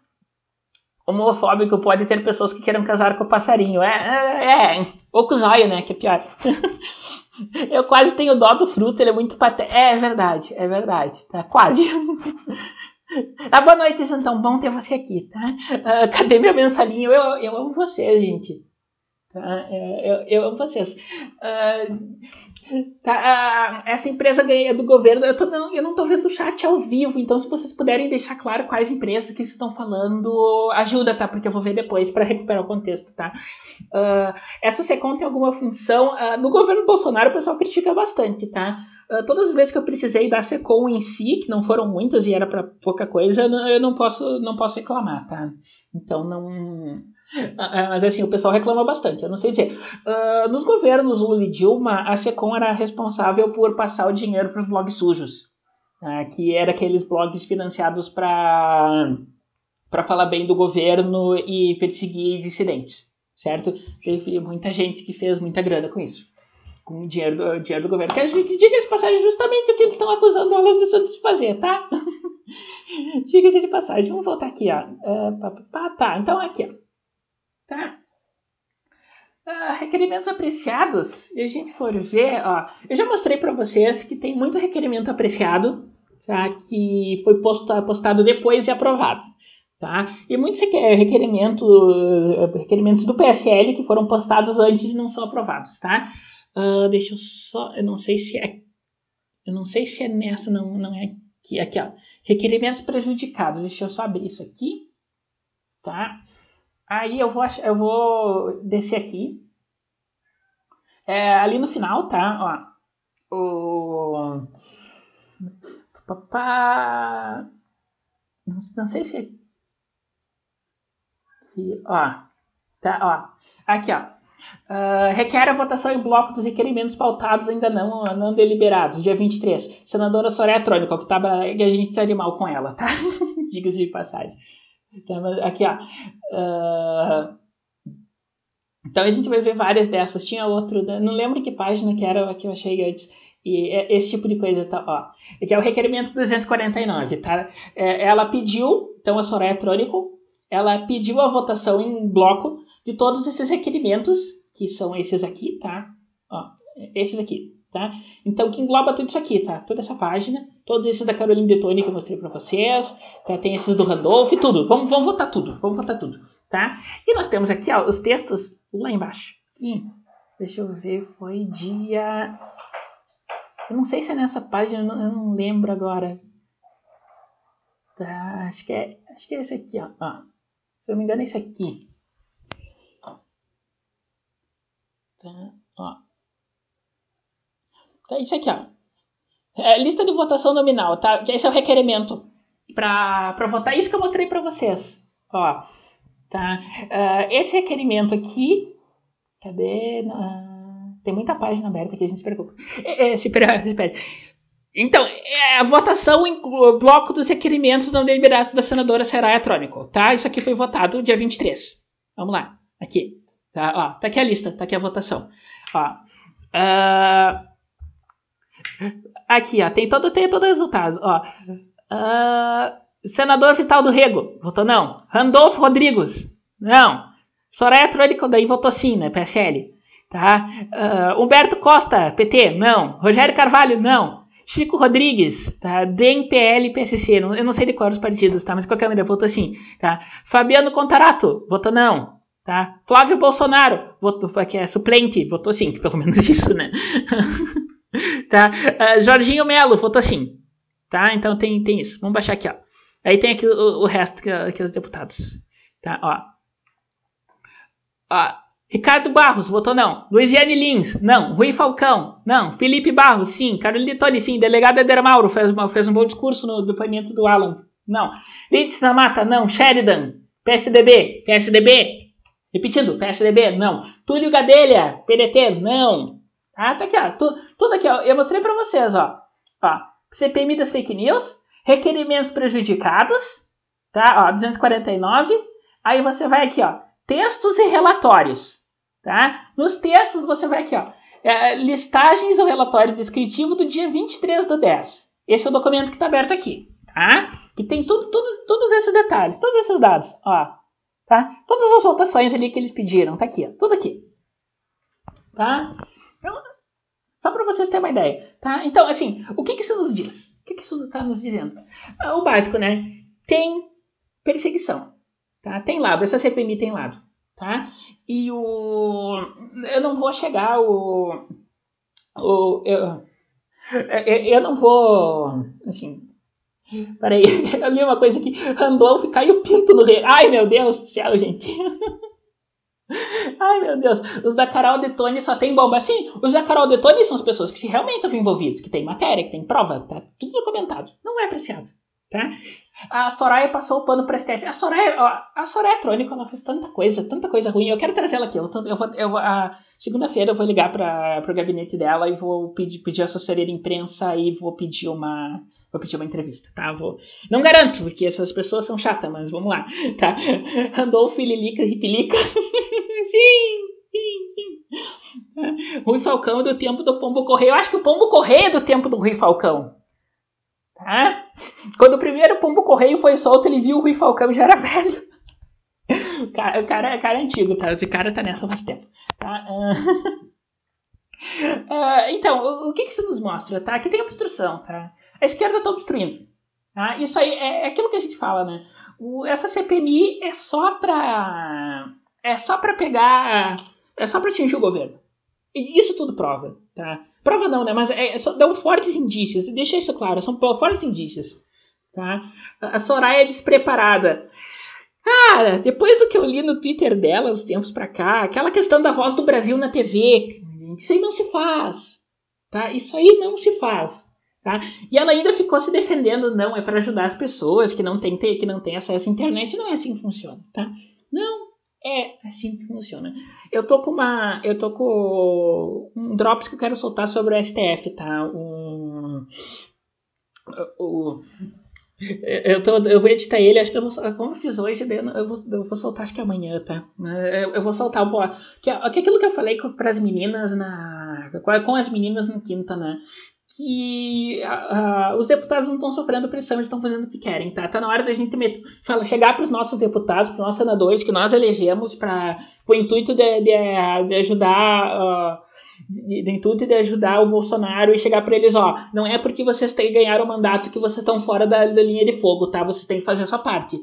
Homofóbico pode ter pessoas que queiram casar com o passarinho. É, é, é. Ou com o zóio, né? Que é pior. [laughs] Eu quase tenho dó do fruto, ele é muito patético. É, é verdade, é verdade, tá? Quase. [laughs] ah, boa noite, então. Bom ter você aqui, tá? Uh, cadê minha mensalinha? Eu, eu amo você, gente. Tá? É, eu, eu amo vocês. Uh, Tá, essa empresa ganha do governo. Eu, tô, não, eu não tô vendo o chat ao vivo, então se vocês puderem deixar claro quais empresas que estão falando, ajuda, tá? Porque eu vou ver depois para recuperar o contexto, tá? Uh, essa SECOM tem alguma função. Uh, no governo Bolsonaro o pessoal critica bastante, tá? Uh, todas as vezes que eu precisei da SECOM em si, que não foram muitas e era para pouca coisa, eu não posso, não posso reclamar, tá? Então não. Ah, ah, mas assim, o pessoal reclama bastante, eu não sei dizer. Uh, nos governos Lula e Dilma, a SECOM era responsável por passar o dinheiro para os blogs sujos, uh, que era aqueles blogs financiados para para falar bem do governo e perseguir dissidentes, certo? Teve muita gente que fez muita grana com isso, com o dinheiro do, dinheiro do governo. Que diga-se passagem justamente o que eles estão acusando o Alan dos Santos de fazer, tá? [laughs] diga-se de passagem, vamos voltar aqui, ó. Uh, tá, então aqui, ó. Tá? Uh, requerimentos apreciados, se a gente for ver, ó, eu já mostrei para vocês que tem muito requerimento apreciado, tá, que foi posto, postado depois e aprovado. Tá? E muitos requerimento, requerimentos do PSL que foram postados antes e não são aprovados. Tá? Uh, deixa eu só. Eu não sei se é. Eu não sei se é nessa, não, não é aqui. Aqui, ó. Requerimentos prejudicados. Deixa eu só abrir isso aqui. Tá? Aí eu vou, eu vou descer aqui. É, ali no final, tá? Ó, o. Papá. Não, não sei se é. Aqui, ó. Tá, ó. Aqui, ó. Uh, requer a votação em bloco dos requerimentos pautados ainda não, não deliberados, dia 23. Senadora Soraya Trônica, que, tava, que a gente estaria mal com ela, tá? [laughs] Diga-se de passagem. Então, aqui, ó. Uh, então a gente vai ver várias dessas. Tinha outro, não lembro que página que era que eu achei antes. E é esse tipo de coisa, tá? Ó, que é o requerimento 249, tá? É, ela pediu, então a Soraya Trônico, ela pediu a votação em bloco de todos esses requerimentos, que são esses aqui, tá? Ó, esses aqui, tá? Então, que engloba tudo isso aqui, tá? Toda essa página, todos esses da Caroline Detone que eu mostrei para vocês, tá? Tem esses do Randolph, tudo. Vamos, vamos votar tudo, vamos votar tudo, tá? E nós temos aqui, ó, os textos lá embaixo. Sim. Deixa eu ver, foi dia... Eu não sei se é nessa página, eu não, eu não lembro agora. Tá, acho que é, acho que é esse aqui, ó. ó. Se eu não me engano, é esse aqui. Tá, ó. Tá, isso aqui, ó. É, lista de votação nominal, tá? Esse é o requerimento para votar. Isso que eu mostrei para vocês. Ó, tá? Uh, esse requerimento aqui, cadê? Uh, tem muita página aberta aqui, a gente se preocupa. É, é. Então, é, a votação em bloco dos requerimentos não deliberados da senadora será eletrônico, tá? Isso aqui foi votado dia 23. Vamos lá, aqui. Tá, ó, tá aqui a lista, tá aqui a votação. Ó, uh, Aqui, ó, tem todo, tem todo o resultado. Ó. Uh, senador Vital do Rego, votou não. Randolfo Rodrigues, não. Soraya Trônico, daí votou sim, né? PSL. Tá? Uh, Humberto Costa, PT, não. Rogério Carvalho, não. Chico Rodrigues, tá? DEM, PL, PSC, não, eu não sei de qual os partidos, tá? Mas qualquer maneira, votou sim, tá? Fabiano Contarato, votou não, tá? Flávio Bolsonaro, votou, que é suplente, votou sim, pelo menos isso, né? [laughs] [laughs] tá? Uh, Jorginho Melo, votou sim. tá? Então tem, tem isso. Vamos baixar aqui, ó. Aí tem aqui o, o resto que, que os deputados, tá? Ó. Ó. Ricardo Barros, votou não. Luiziane Lins, não. Rui Falcão, não. Felipe Barros, sim. Carolina Tony, sim. Delegado Eder Mauro, fez, fez um bom discurso no depoimento do Alan. Não. Lindsay na Mata, não. Sheridan, PSDB, PSDB. Repetindo, PSDB, não. Túlio Gadelha, PDT, não. Ah, tá aqui, ó. tudo aqui, ó. Eu mostrei pra vocês, ó. ó. CPMI das fake news, requerimentos prejudicados, tá? Ó, 249. Aí você vai aqui, ó. Textos e relatórios, tá? Nos textos você vai aqui, ó. É, listagens ou relatório descritivo do dia 23 do 10. Esse é o documento que está aberto aqui, tá? Que tem tudo, tudo, todos esses detalhes, todos esses dados, ó. Tá? Todas as votações ali que eles pediram, tá aqui, ó, tudo aqui. Tá? Então, só para vocês terem uma ideia, tá? Então, assim, o que, que isso nos diz? O que, que isso está nos dizendo? Ah, o básico, né? Tem perseguição, tá? Tem lado, essa CPMI tem lado, tá? E o... Eu não vou chegar o... o eu, eu não vou, assim... Peraí, [laughs] eu li uma coisa aqui. Randolph caiu pinto no rei. Ai, meu Deus do céu, gente. [laughs] Ai, meu Deus. Os da Carol Detone só tem bomba. Sim, os da Carol Detone são as pessoas que se realmente estão envolvidos, que tem matéria, que tem prova, tá tudo documentado. Não é apreciado, tá? A Soraya passou o pano pra STF. A Soraya, a Soraya é Trônico, ela fez tanta coisa, tanta coisa ruim. Eu quero trazer ela aqui. Eu, eu vou, eu a segunda-feira eu vou ligar para o gabinete dela e vou pedir, pedir assessoria de imprensa e vou pedir uma, vou pedir uma entrevista, tá? Vou, não garanto, porque essas pessoas são chatas, mas vamos lá, tá? [laughs] Randolfo, Lilica, Ripilica. [laughs] Rui Falcão do tempo do Pombo Correio. Eu acho que o Pombo Correio é do tempo do Rui Falcão. Tá? [laughs] Quando o primeiro pombo correio foi solto, ele viu o Rui Falcão já era velho. [laughs] O cara, cara, cara é antigo, tá? Esse cara tá nessa faz tempo. Tá? Uh... Uh, então, o, o que, que isso nos mostra? Tá? Que tem obstrução. Tá? A esquerda está obstruindo. Tá? Isso aí é, é, aquilo que a gente fala, né? O, essa CPMI é só para é só para pegar, é só para atingir o governo. E isso tudo prova, tá? Prova não, né? Mas é, é só, dão fortes indícios. Deixa isso claro, são fortes indícios. Tá? A Soraya é despreparada. Cara, depois do que eu li no Twitter dela, os tempos pra cá, aquela questão da voz do Brasil na TV, isso aí não se faz. Tá? Isso aí não se faz. Tá? E ela ainda ficou se defendendo, não, é para ajudar as pessoas que não têm que não têm acesso à internet, não é assim que funciona, tá? Não, é assim que funciona. Eu tô com uma. Eu tô com um drops que eu quero soltar sobre o STF, tá? Um, o, eu, tô, eu vou editar ele, acho que eu vou. Como eu fiz hoje, eu vou, eu vou soltar acho que amanhã, tá? Eu, eu vou soltar um pouco. Que, que aquilo que eu falei para as meninas na. Com as meninas no quinta, né? Que uh, os deputados não estão sofrendo pressão, eles estão fazendo o que querem, tá? Tá na hora da gente met... Fala, chegar para os nossos deputados, para os nossos senadores que nós elegemos para o intuito de, de, de ajudar. Uh, de, intuito de ajudar o Bolsonaro e chegar para eles, ó, não é porque vocês têm ganhar o mandato que vocês estão fora da, da linha de fogo, tá? Vocês têm que fazer a sua parte,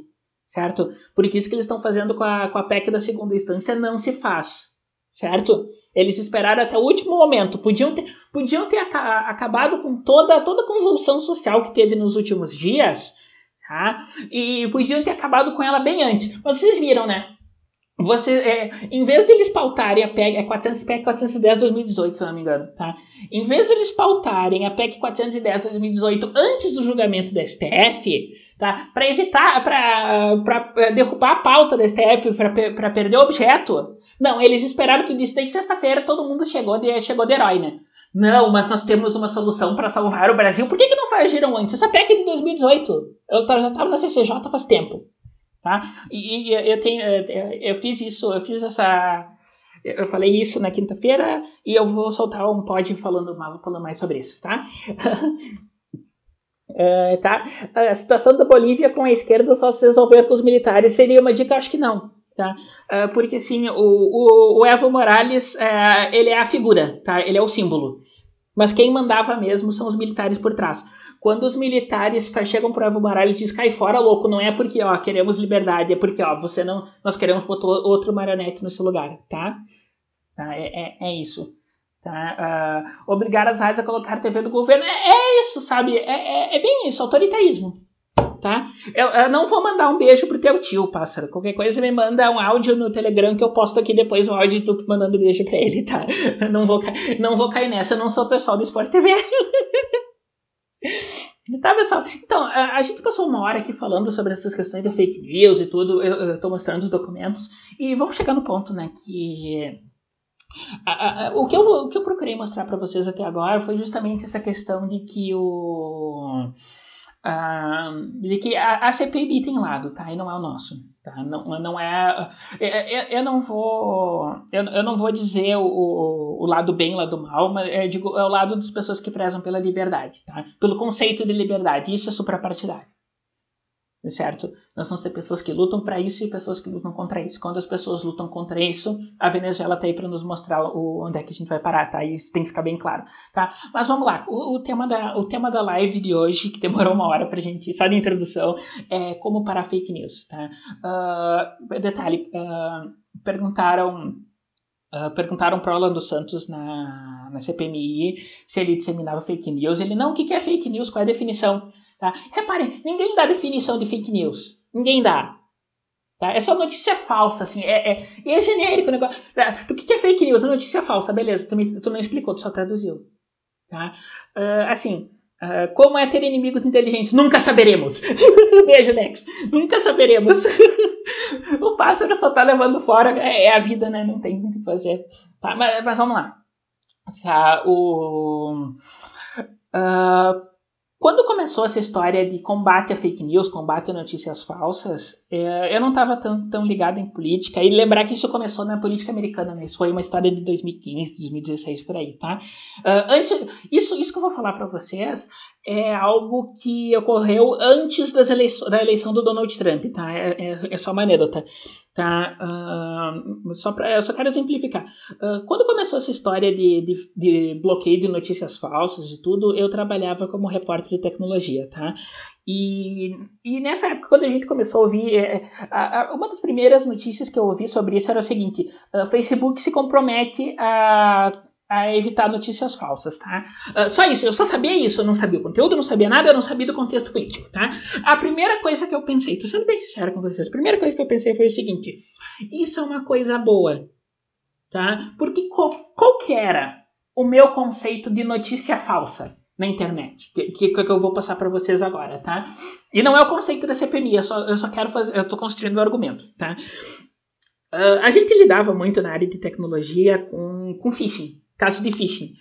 certo? Porque isso que eles estão fazendo com a, com a PEC da segunda instância não se faz, certo? Eles esperaram até o último momento. Podiam ter, podiam ter acabado com toda, toda a convulsão social que teve nos últimos dias. Tá? E podiam ter acabado com ela bem antes. Vocês viram, né? Você, é, em vez deles pautarem a PEC, é 400, PEC 410 2018, se não me engano, tá? Em vez deles pautarem a PEC 410 2018 antes do julgamento da STF, tá? Para evitar, para é, derrubar a pauta da STF, para perder o objeto, não, eles esperaram tudo isso. Daí sexta-feira todo mundo chegou de, chegou de herói, né? Não, mas nós temos uma solução para salvar o Brasil. Por que, que não agiram antes? Essa PEC é de 2018. Ela tá, já estava na CCJ faz tempo. Tá? E, e eu, tenho, eu fiz isso, eu fiz essa. Eu falei isso na quinta-feira e eu vou soltar um pod falando, falando mais sobre isso, tá? [laughs] É, tá? A situação da Bolívia com a esquerda só se resolver com os militares seria uma dica? Acho que não. Tá? Uh, porque assim, o, o, o Evo Morales, uh, ele é a figura, tá? ele é o símbolo. Mas quem mandava mesmo são os militares por trás. Quando os militares chegam pro Evo Morales e dizem, cai fora, louco, não é porque, ó, queremos liberdade, é porque, ó, você não, nós queremos botar outro marionete no seu lugar, tá? tá? É, é, é isso. Tá? Uh, obrigar as rádios a colocar TV do governo. É, é isso, sabe? É, é, é, bem isso, autoritarismo. Tá? Eu, eu, não vou mandar um beijo pro teu tio, pássaro. Qualquer coisa me manda um áudio no Telegram que eu posto aqui depois um áudio tu mandando beijo pra ele, tá? não vou, não vou cair nessa, eu não sou pessoal do Sport TV. [laughs] Tá, pessoal? Então, a, gente passou uma hora aqui falando sobre essas questões de fake news e tudo. Eu, estou mostrando os documentos. E vamos chegar no ponto, né, que. A, a, o, que eu, o que eu procurei mostrar para vocês até agora foi justamente essa questão de que o. de que a, a CPI tem lado, tá? E não é o nosso. Tá? Não, não é, eu, é, é, eu, não vou eu, eu não vou dizer o, o lado bem, o lado mal, mas é, digo, é o lado das pessoas que prezam pela liberdade, tá? Pelo conceito de liberdade. Isso é suprapartidário certo? Nós vamos ter pessoas que lutam para isso e pessoas que lutam contra isso. Quando as pessoas lutam contra isso, a Venezuela tá aí para nos mostrar o, onde é que a gente vai parar, tá? Isso tem que ficar bem claro, tá? Mas vamos lá. O, o, tema, da, o tema da live de hoje, que demorou uma hora pra gente, só de introdução, é como parar fake news, tá? Uh, detalhe, uh, perguntaram... Uh, perguntaram para Orlando Santos na, na CPMI se ele disseminava fake news. Ele, não, o que é fake news? Qual é a definição? Tá? Reparem, ninguém dá definição de fake news. Ninguém dá. Tá? É só notícia falsa, assim. É, é, é genérico o negócio. O que é fake news? É notícia falsa, beleza. Tu, me, tu não explicou, tu só traduziu. Tá? Uh, assim, uh, como é ter inimigos inteligentes? Nunca saberemos. [laughs] Beijo, Nex. Nunca saberemos. [laughs] o pássaro só tá levando fora. É, é, a vida, né? Não tem muito o que fazer. Tá? Mas, mas vamos lá. Tá? O. Uh, quando começou essa história de combate a fake news, combate a notícias falsas, é, eu não estava tão, tão ligado em política. E lembrar que isso começou na política americana, né? Isso foi uma história de 2015, 2016 por aí, tá? Uh, antes, isso, isso que eu vou falar para vocês é algo que ocorreu antes das eleições, da eleição do Donald Trump, tá? É, é, é só uma anedota. Tá? Uh, só pra, eu só quero exemplificar. Uh, quando começou essa história de, de, de, bloqueio de notícias falsas e tudo, eu trabalhava como repórter de tecnologia, tá? E, e nessa época, quando a gente começou a ouvir, é, a, a, uma das primeiras notícias que eu ouvi sobre isso era o seguinte: uh, Facebook se compromete a a evitar notícias falsas, tá? Uh, só isso, eu só sabia isso, eu não sabia o conteúdo, eu não sabia nada, eu não sabia do contexto político, tá? A primeira coisa que eu pensei, tô sendo bem sincero com vocês, a primeira coisa que eu pensei foi o seguinte: isso é uma coisa boa, tá? Porque qual, qual que era o meu conceito de notícia falsa na internet? Que, que, que eu vou passar para vocês agora, tá? E não é o conceito da CPMI, eu só, eu só quero fazer, eu tô construindo o um argumento, tá? Uh, a gente lidava muito na área de tecnologia com, com phishing, Caso de phishing.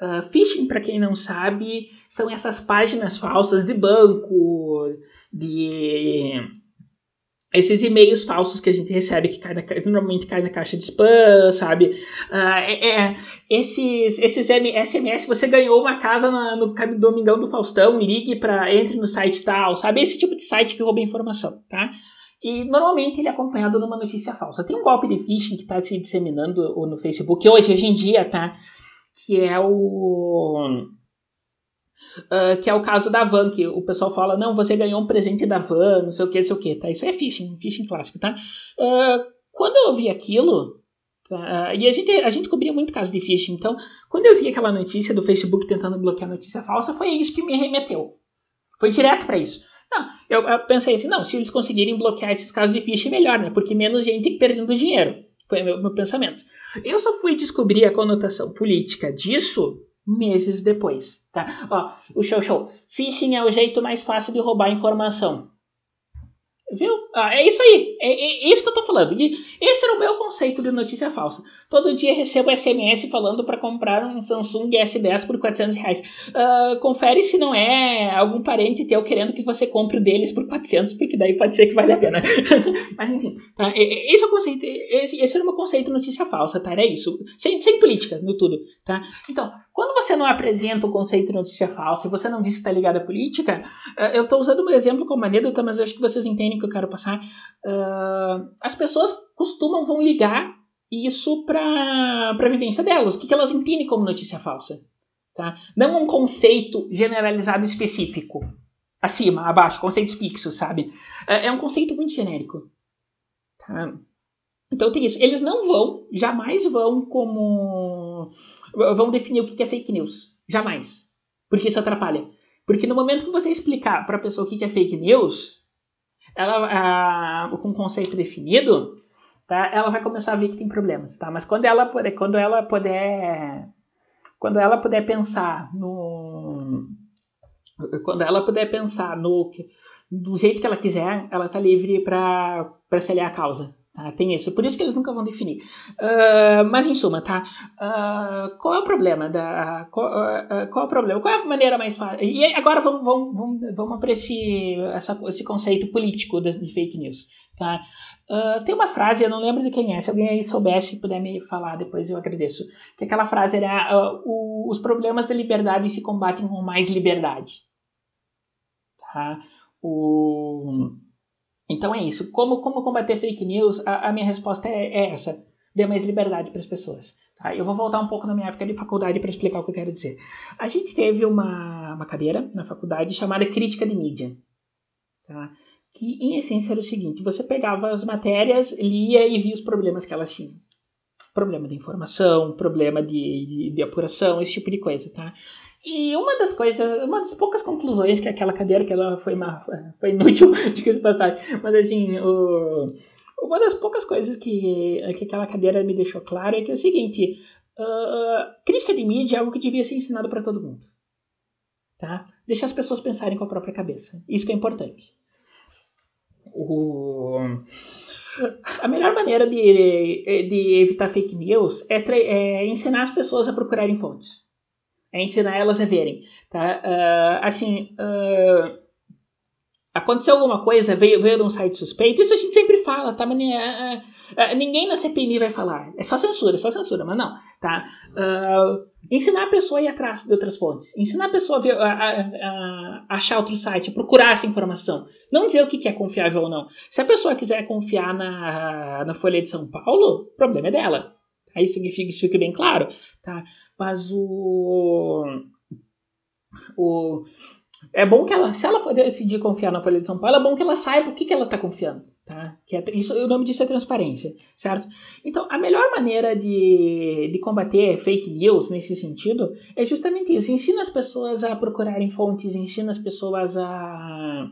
Uh, phishing, para quem não sabe, são essas páginas falsas de banco, de esses e-mails falsos que a gente recebe que cai na, normalmente cai na caixa de spam, sabe? Uh, é, é, esses, esses SMS, você ganhou uma casa na, no Domingão do Faustão, ligue para entre no site tal, sabe? Esse tipo de site que rouba informação, tá? E normalmente ele é acompanhado de uma notícia falsa. Tem um golpe de phishing que está se disseminando no Facebook hoje, hoje em dia, tá? Que é o. Uh, que é o caso da van, que o pessoal fala, não, você ganhou um presente da van, não sei o que, não sei o que, tá? Isso é phishing, phishing clássico, tá? Uh, quando eu vi aquilo, tá? e a gente, a gente cobria muito caso de phishing, então, quando eu vi aquela notícia do Facebook tentando bloquear notícia falsa, foi isso que me remeteu. Foi direto para isso. Não, eu, eu, pensei assim, não, se eles conseguirem bloquear esses casos de phishing, melhor, né? Porque menos gente perdendo dinheiro. Foi o meu, meu pensamento. Eu só fui descobrir a conotação política disso meses depois, tá? Ó, o show show. Phishing é o jeito mais fácil de roubar informação. Viu? Ah, é isso aí. É, é, é, isso que eu tô falando. E esse era o meu conceito de notícia falsa. Todo dia recebo SMS falando para comprar um Samsung S10 por 400 reais. Uh, confere se não é algum parente teu querendo que você compre o deles por 400, porque daí pode ser que vale a pena. [laughs] Mas enfim, tá? esse é o conceito. Esse, esse era o meu conceito de notícia falsa, tá? Era isso. Sem, sem política no tudo, tá? Então, quando você não apresenta o conceito de notícia falsa e você não diz que está ligado à política, uh, eu estou usando um exemplo como anedota, mas eu acho que vocês entendem que eu quero passar. Uh, as pessoas costumam vão ligar isso para a vivência delas. O que, que elas entendem como notícia falsa? Tá? Não um conceito generalizado específico. Acima, abaixo, conceitos fixos, sabe? É, é um conceito muito genérico. Tá? Então tem isso. Eles não vão, jamais vão como. Vão definir o que é fake news. Jamais. Porque isso atrapalha. Porque no momento que você explicar para a pessoa o que é fake news, ela, com um conceito definido, tá, ela vai começar a ver que tem problemas. Tá? Mas quando ela, puder, quando ela puder. Quando ela puder pensar no. Quando ela puder pensar no. Do jeito que ela quiser, ela está livre para se aliar à causa. Tá? Tem isso, por isso que eles nunca vão definir. Uh, mas em suma, tá? Uh, qual é o problema? Da, qual, uh, qual, é o problema? Qual é a maneira mais fácil? E agora vamos, vamos, vamos, vamos para esse, essa, esse conceito político de, de fake news. Tá? tem uma frase, eu não lembro de quem é, se alguém aí soubesse e puder me falar depois eu agradeço. Que aquela frase era: os problemas da liberdade se combatem com mais liberdade. Tá? O então é isso. Como, como combater fake news? A, a minha resposta é, é, essa. Dê mais liberdade para as pessoas. Tá? Eu vou voltar um pouco na minha época de faculdade para explicar o que eu quero dizer. A gente teve uma, uma cadeira na faculdade chamada Crítica de Mídia. Tá? Que, em essência, era o seguinte: você pegava as matérias, lia e via os problemas que elas tinham problema de informação, problema de, de, de, apuração, esse tipo de coisa, tá? E uma das coisas, uma das poucas conclusões que aquela cadeira, que ela foi, uma, foi inútil, [laughs] de que passagem, mas assim, o, uma das poucas coisas que, que aquela cadeira me deixou claro é que é o seguinte, uh, crítica de mídia é algo que devia ser ensinado para todo mundo, tá? Deixar as pessoas pensarem com a própria cabeça, isso que é importante. O... A melhor maneira de, de evitar fake news é, é ensinar as pessoas a procurarem fontes é ensinar elas a verem, tá? Uh, assim, uh, aconteceu alguma coisa, veio, veio um site suspeito, isso a gente sempre fala, tá? Mas, uh, ninguém na CPMI vai falar, é só censura, é só censura, mas não, tá? ensinar a pessoa a ir atrás de outras fontes, ensinar a pessoa a, ver, a, a, a achar outro site, procurar essa informação, não dizer o que é confiável ou não. Se a pessoa quiser confiar na, na Folha de São Paulo, o problema é dela, Aí isso fica bem claro, tá? Mas o o é bom que ela, se ela for decidir confiar na Folha de São Paulo, é bom que ela saiba o que, que ela está confiando, tá? Que é, isso, o nome disso é transparência, certo? Então, a melhor maneira de, de combater fake news nesse sentido é justamente isso. Ensina as pessoas a procurarem fontes, ensina as pessoas a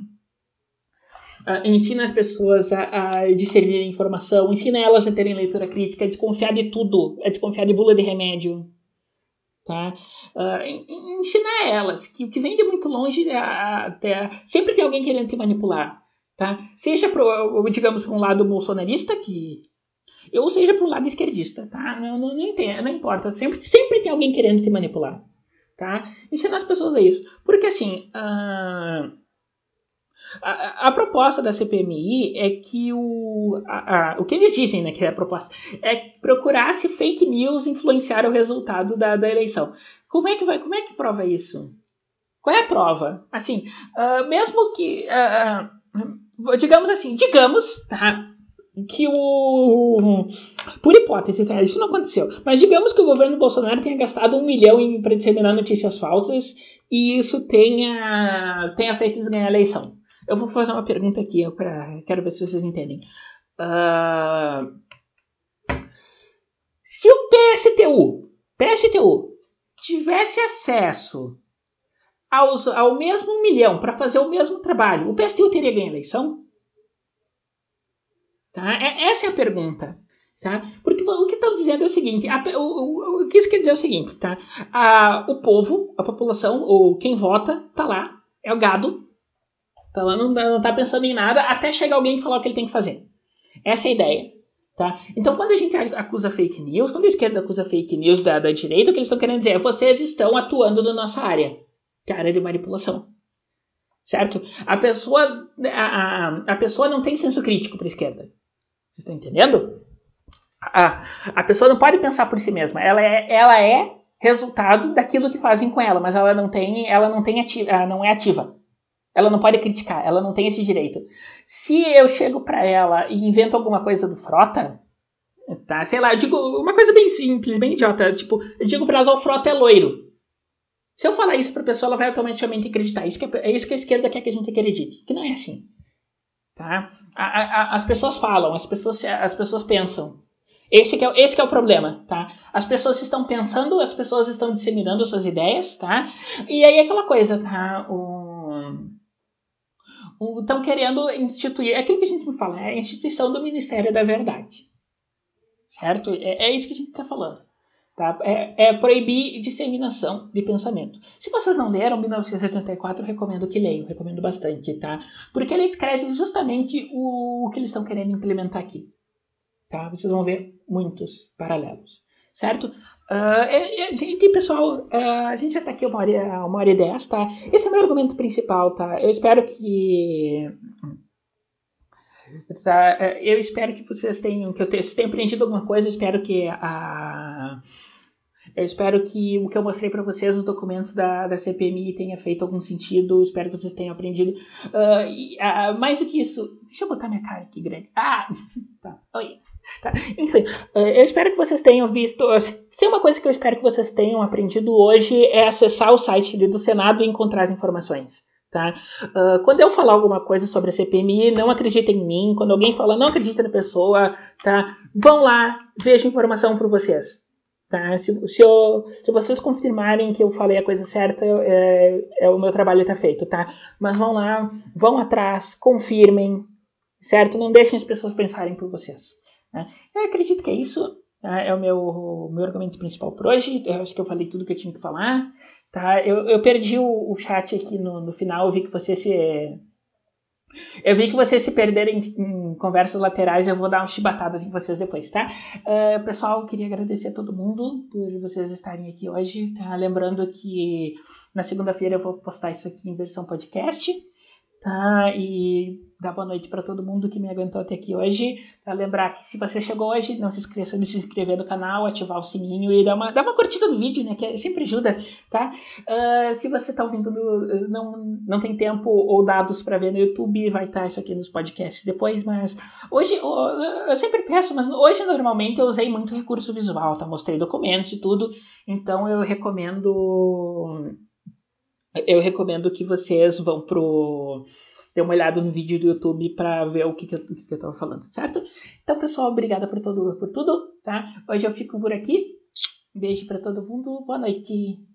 Uh, ensina as pessoas a, a discernir informação, ensina elas a terem leitura crítica, a desconfiar de tudo, a desconfiar de bula de remédio. Tá? Uh, ensina elas que o que vem de muito longe até sempre tem alguém querendo te manipular. Tá? Seja, pro, digamos, para um lado bolsonarista, que ou seja para um lado esquerdista. Tá? Não, não, não, não importa, sempre, sempre tem alguém querendo te manipular. Tá? Ensina as pessoas a isso. Porque assim. Uh, a, a, proposta da CPMI é que o, a, a, o que eles dizem, né, que é a proposta, é procurar se fake news influenciar o resultado da, da eleição. Como é que vai? Como é que prova isso? Qual é a prova? Assim, uh, mesmo que, uh, digamos assim, digamos, tá? Que o. Por hipótese, tá? isso não aconteceu. Mas digamos que o governo Bolsonaro tenha gastado um milhão para disseminar notícias falsas e isso tenha, tenha feito eles ganhar a eleição. Eu vou fazer uma pergunta aqui, pra, quero ver se vocês entendem. Uh, se o PSTU, PSTU tivesse acesso aos, ao mesmo milhão para fazer o mesmo trabalho, o PSTU teria ganho a eleição? Tá? É, essa é a pergunta. Tá? Porque o que estão dizendo é o seguinte: a, o, o, o, que isso quer dizer é o seguinte: tá? a, o povo, a população, ou quem vota, tá lá, é o gado, Tá lá, não, não tá pensando em nada até chegar alguém e falar o que ele tem que fazer. Essa é a ideia. Tá? Então, quando a gente acusa fake news, quando a esquerda acusa fake news da, da direita, o que eles estão querendo dizer é vocês estão atuando na nossa área, que é a área de manipulação. Certo? A pessoa, a, a, a pessoa não tem senso crítico para a esquerda. Vocês estão entendendo? A, a pessoa não pode pensar por si mesma. Ela é, ela é resultado daquilo que fazem com ela, mas ela não tem, ela não tem ativa, não é ativa. Ela não pode criticar, ela não tem esse direito. Se eu chego para ela e invento alguma coisa do Frota, tá? Sei lá, eu digo uma coisa bem simples, bem idiota, tipo, eu digo para ela, o Frota é loiro. Se eu falar isso pra pessoa, ela vai automaticamente acreditar. Isso que é, é isso que a esquerda quer que a gente acredite, que não é assim. Tá? A, a, as pessoas falam, as pessoas, as pessoas pensam. Esse é, esse é o problema, tá? As pessoas estão pensando, as pessoas estão disseminando suas ideias, tá? E aí é aquela coisa, tá? Estão querendo instituir, é aquilo que a gente me fala, é a instituição do Ministério da Verdade. Certo? É, é isso que a gente está falando. Tá? É, é, proibir disseminação de pensamento. Se vocês não leram 1984, eu recomendo que leiam, recomendo bastante, tá? Porque ele escreve justamente o, o que eles estão querendo implementar aqui. Tá? Vocês vão ver muitos paralelos, certo? Uh, gente, pessoal, uh, a gente já está aqui uma hora, uma hora e dez, tá? Esse é o meu argumento principal, tá? Eu espero que Tá? É, eu espero que vocês tenham, que eu tenha, tenham aprendido alguma coisa. Espero que a, eu espero que o que eu mostrei para vocês, os documentos da, da CPMI, tenha feito algum sentido. Espero que vocês tenham aprendido. Uh, e, uh, mais do que isso, deixa eu botar minha cara aqui grande. Ah, [laughs] tá. Oi. Tá. Enfim, uh, eu espero que vocês tenham visto. Se tem uma coisa que eu espero que vocês tenham aprendido hoje é acessar o site do Senado e encontrar as informações. Tá? Uh, quando eu falar alguma coisa sobre a CPMI, não acreditem em mim. Quando alguém fala, não acredita na pessoa, tá? vão lá, vejam informação por vocês. Tá? Se, se, eu, se, vocês confirmarem que eu falei a coisa certa, é, é o meu trabalho está feito, tá? Mas vão lá, vão atrás, confirmem, certo? Não deixem as pessoas pensarem por vocês. Né? Eu acredito que é isso. Tá? É o meu, o meu argumento principal por hoje. Eu acho que eu falei tudo que eu tinha que falar. Tá? Eu, eu perdi o, o chat aqui no, no final, eu vi que você se. Eu vi que vocês se perderem em, conversas laterais, eu vou dar umas chibatadas em vocês depois, tá? Uh, pessoal, queria agradecer a todo mundo por vocês estarem aqui hoje, tá? Lembrando que na segunda-feira eu vou postar isso aqui em versão podcast tá? E dar boa noite para todo mundo que me aguentou até aqui hoje. Tá? Lembrar que se você chegou hoje, não se esqueça de se inscrever no canal, ativar o sininho e dar uma, dar uma curtida no vídeo, né? Que sempre ajuda, tá? Uh, se você tá ouvindo, no, não, não tem tempo ou dados para ver no YouTube, vai estar tá isso aqui nos podcasts depois, mas hoje, eu sempre peço, mas hoje normalmente eu usei muito recurso visual, tá? Mostrei documentos e tudo, então eu recomendo eu recomendo que vocês vão pro dê uma olhada no vídeo do YouTube para ver o que, que, eu, que, que eu tava falando, certo? Então, pessoal, obrigada por, todo, por tudo, tá? Hoje eu fico por aqui. Beijo para todo mundo. Boa noite.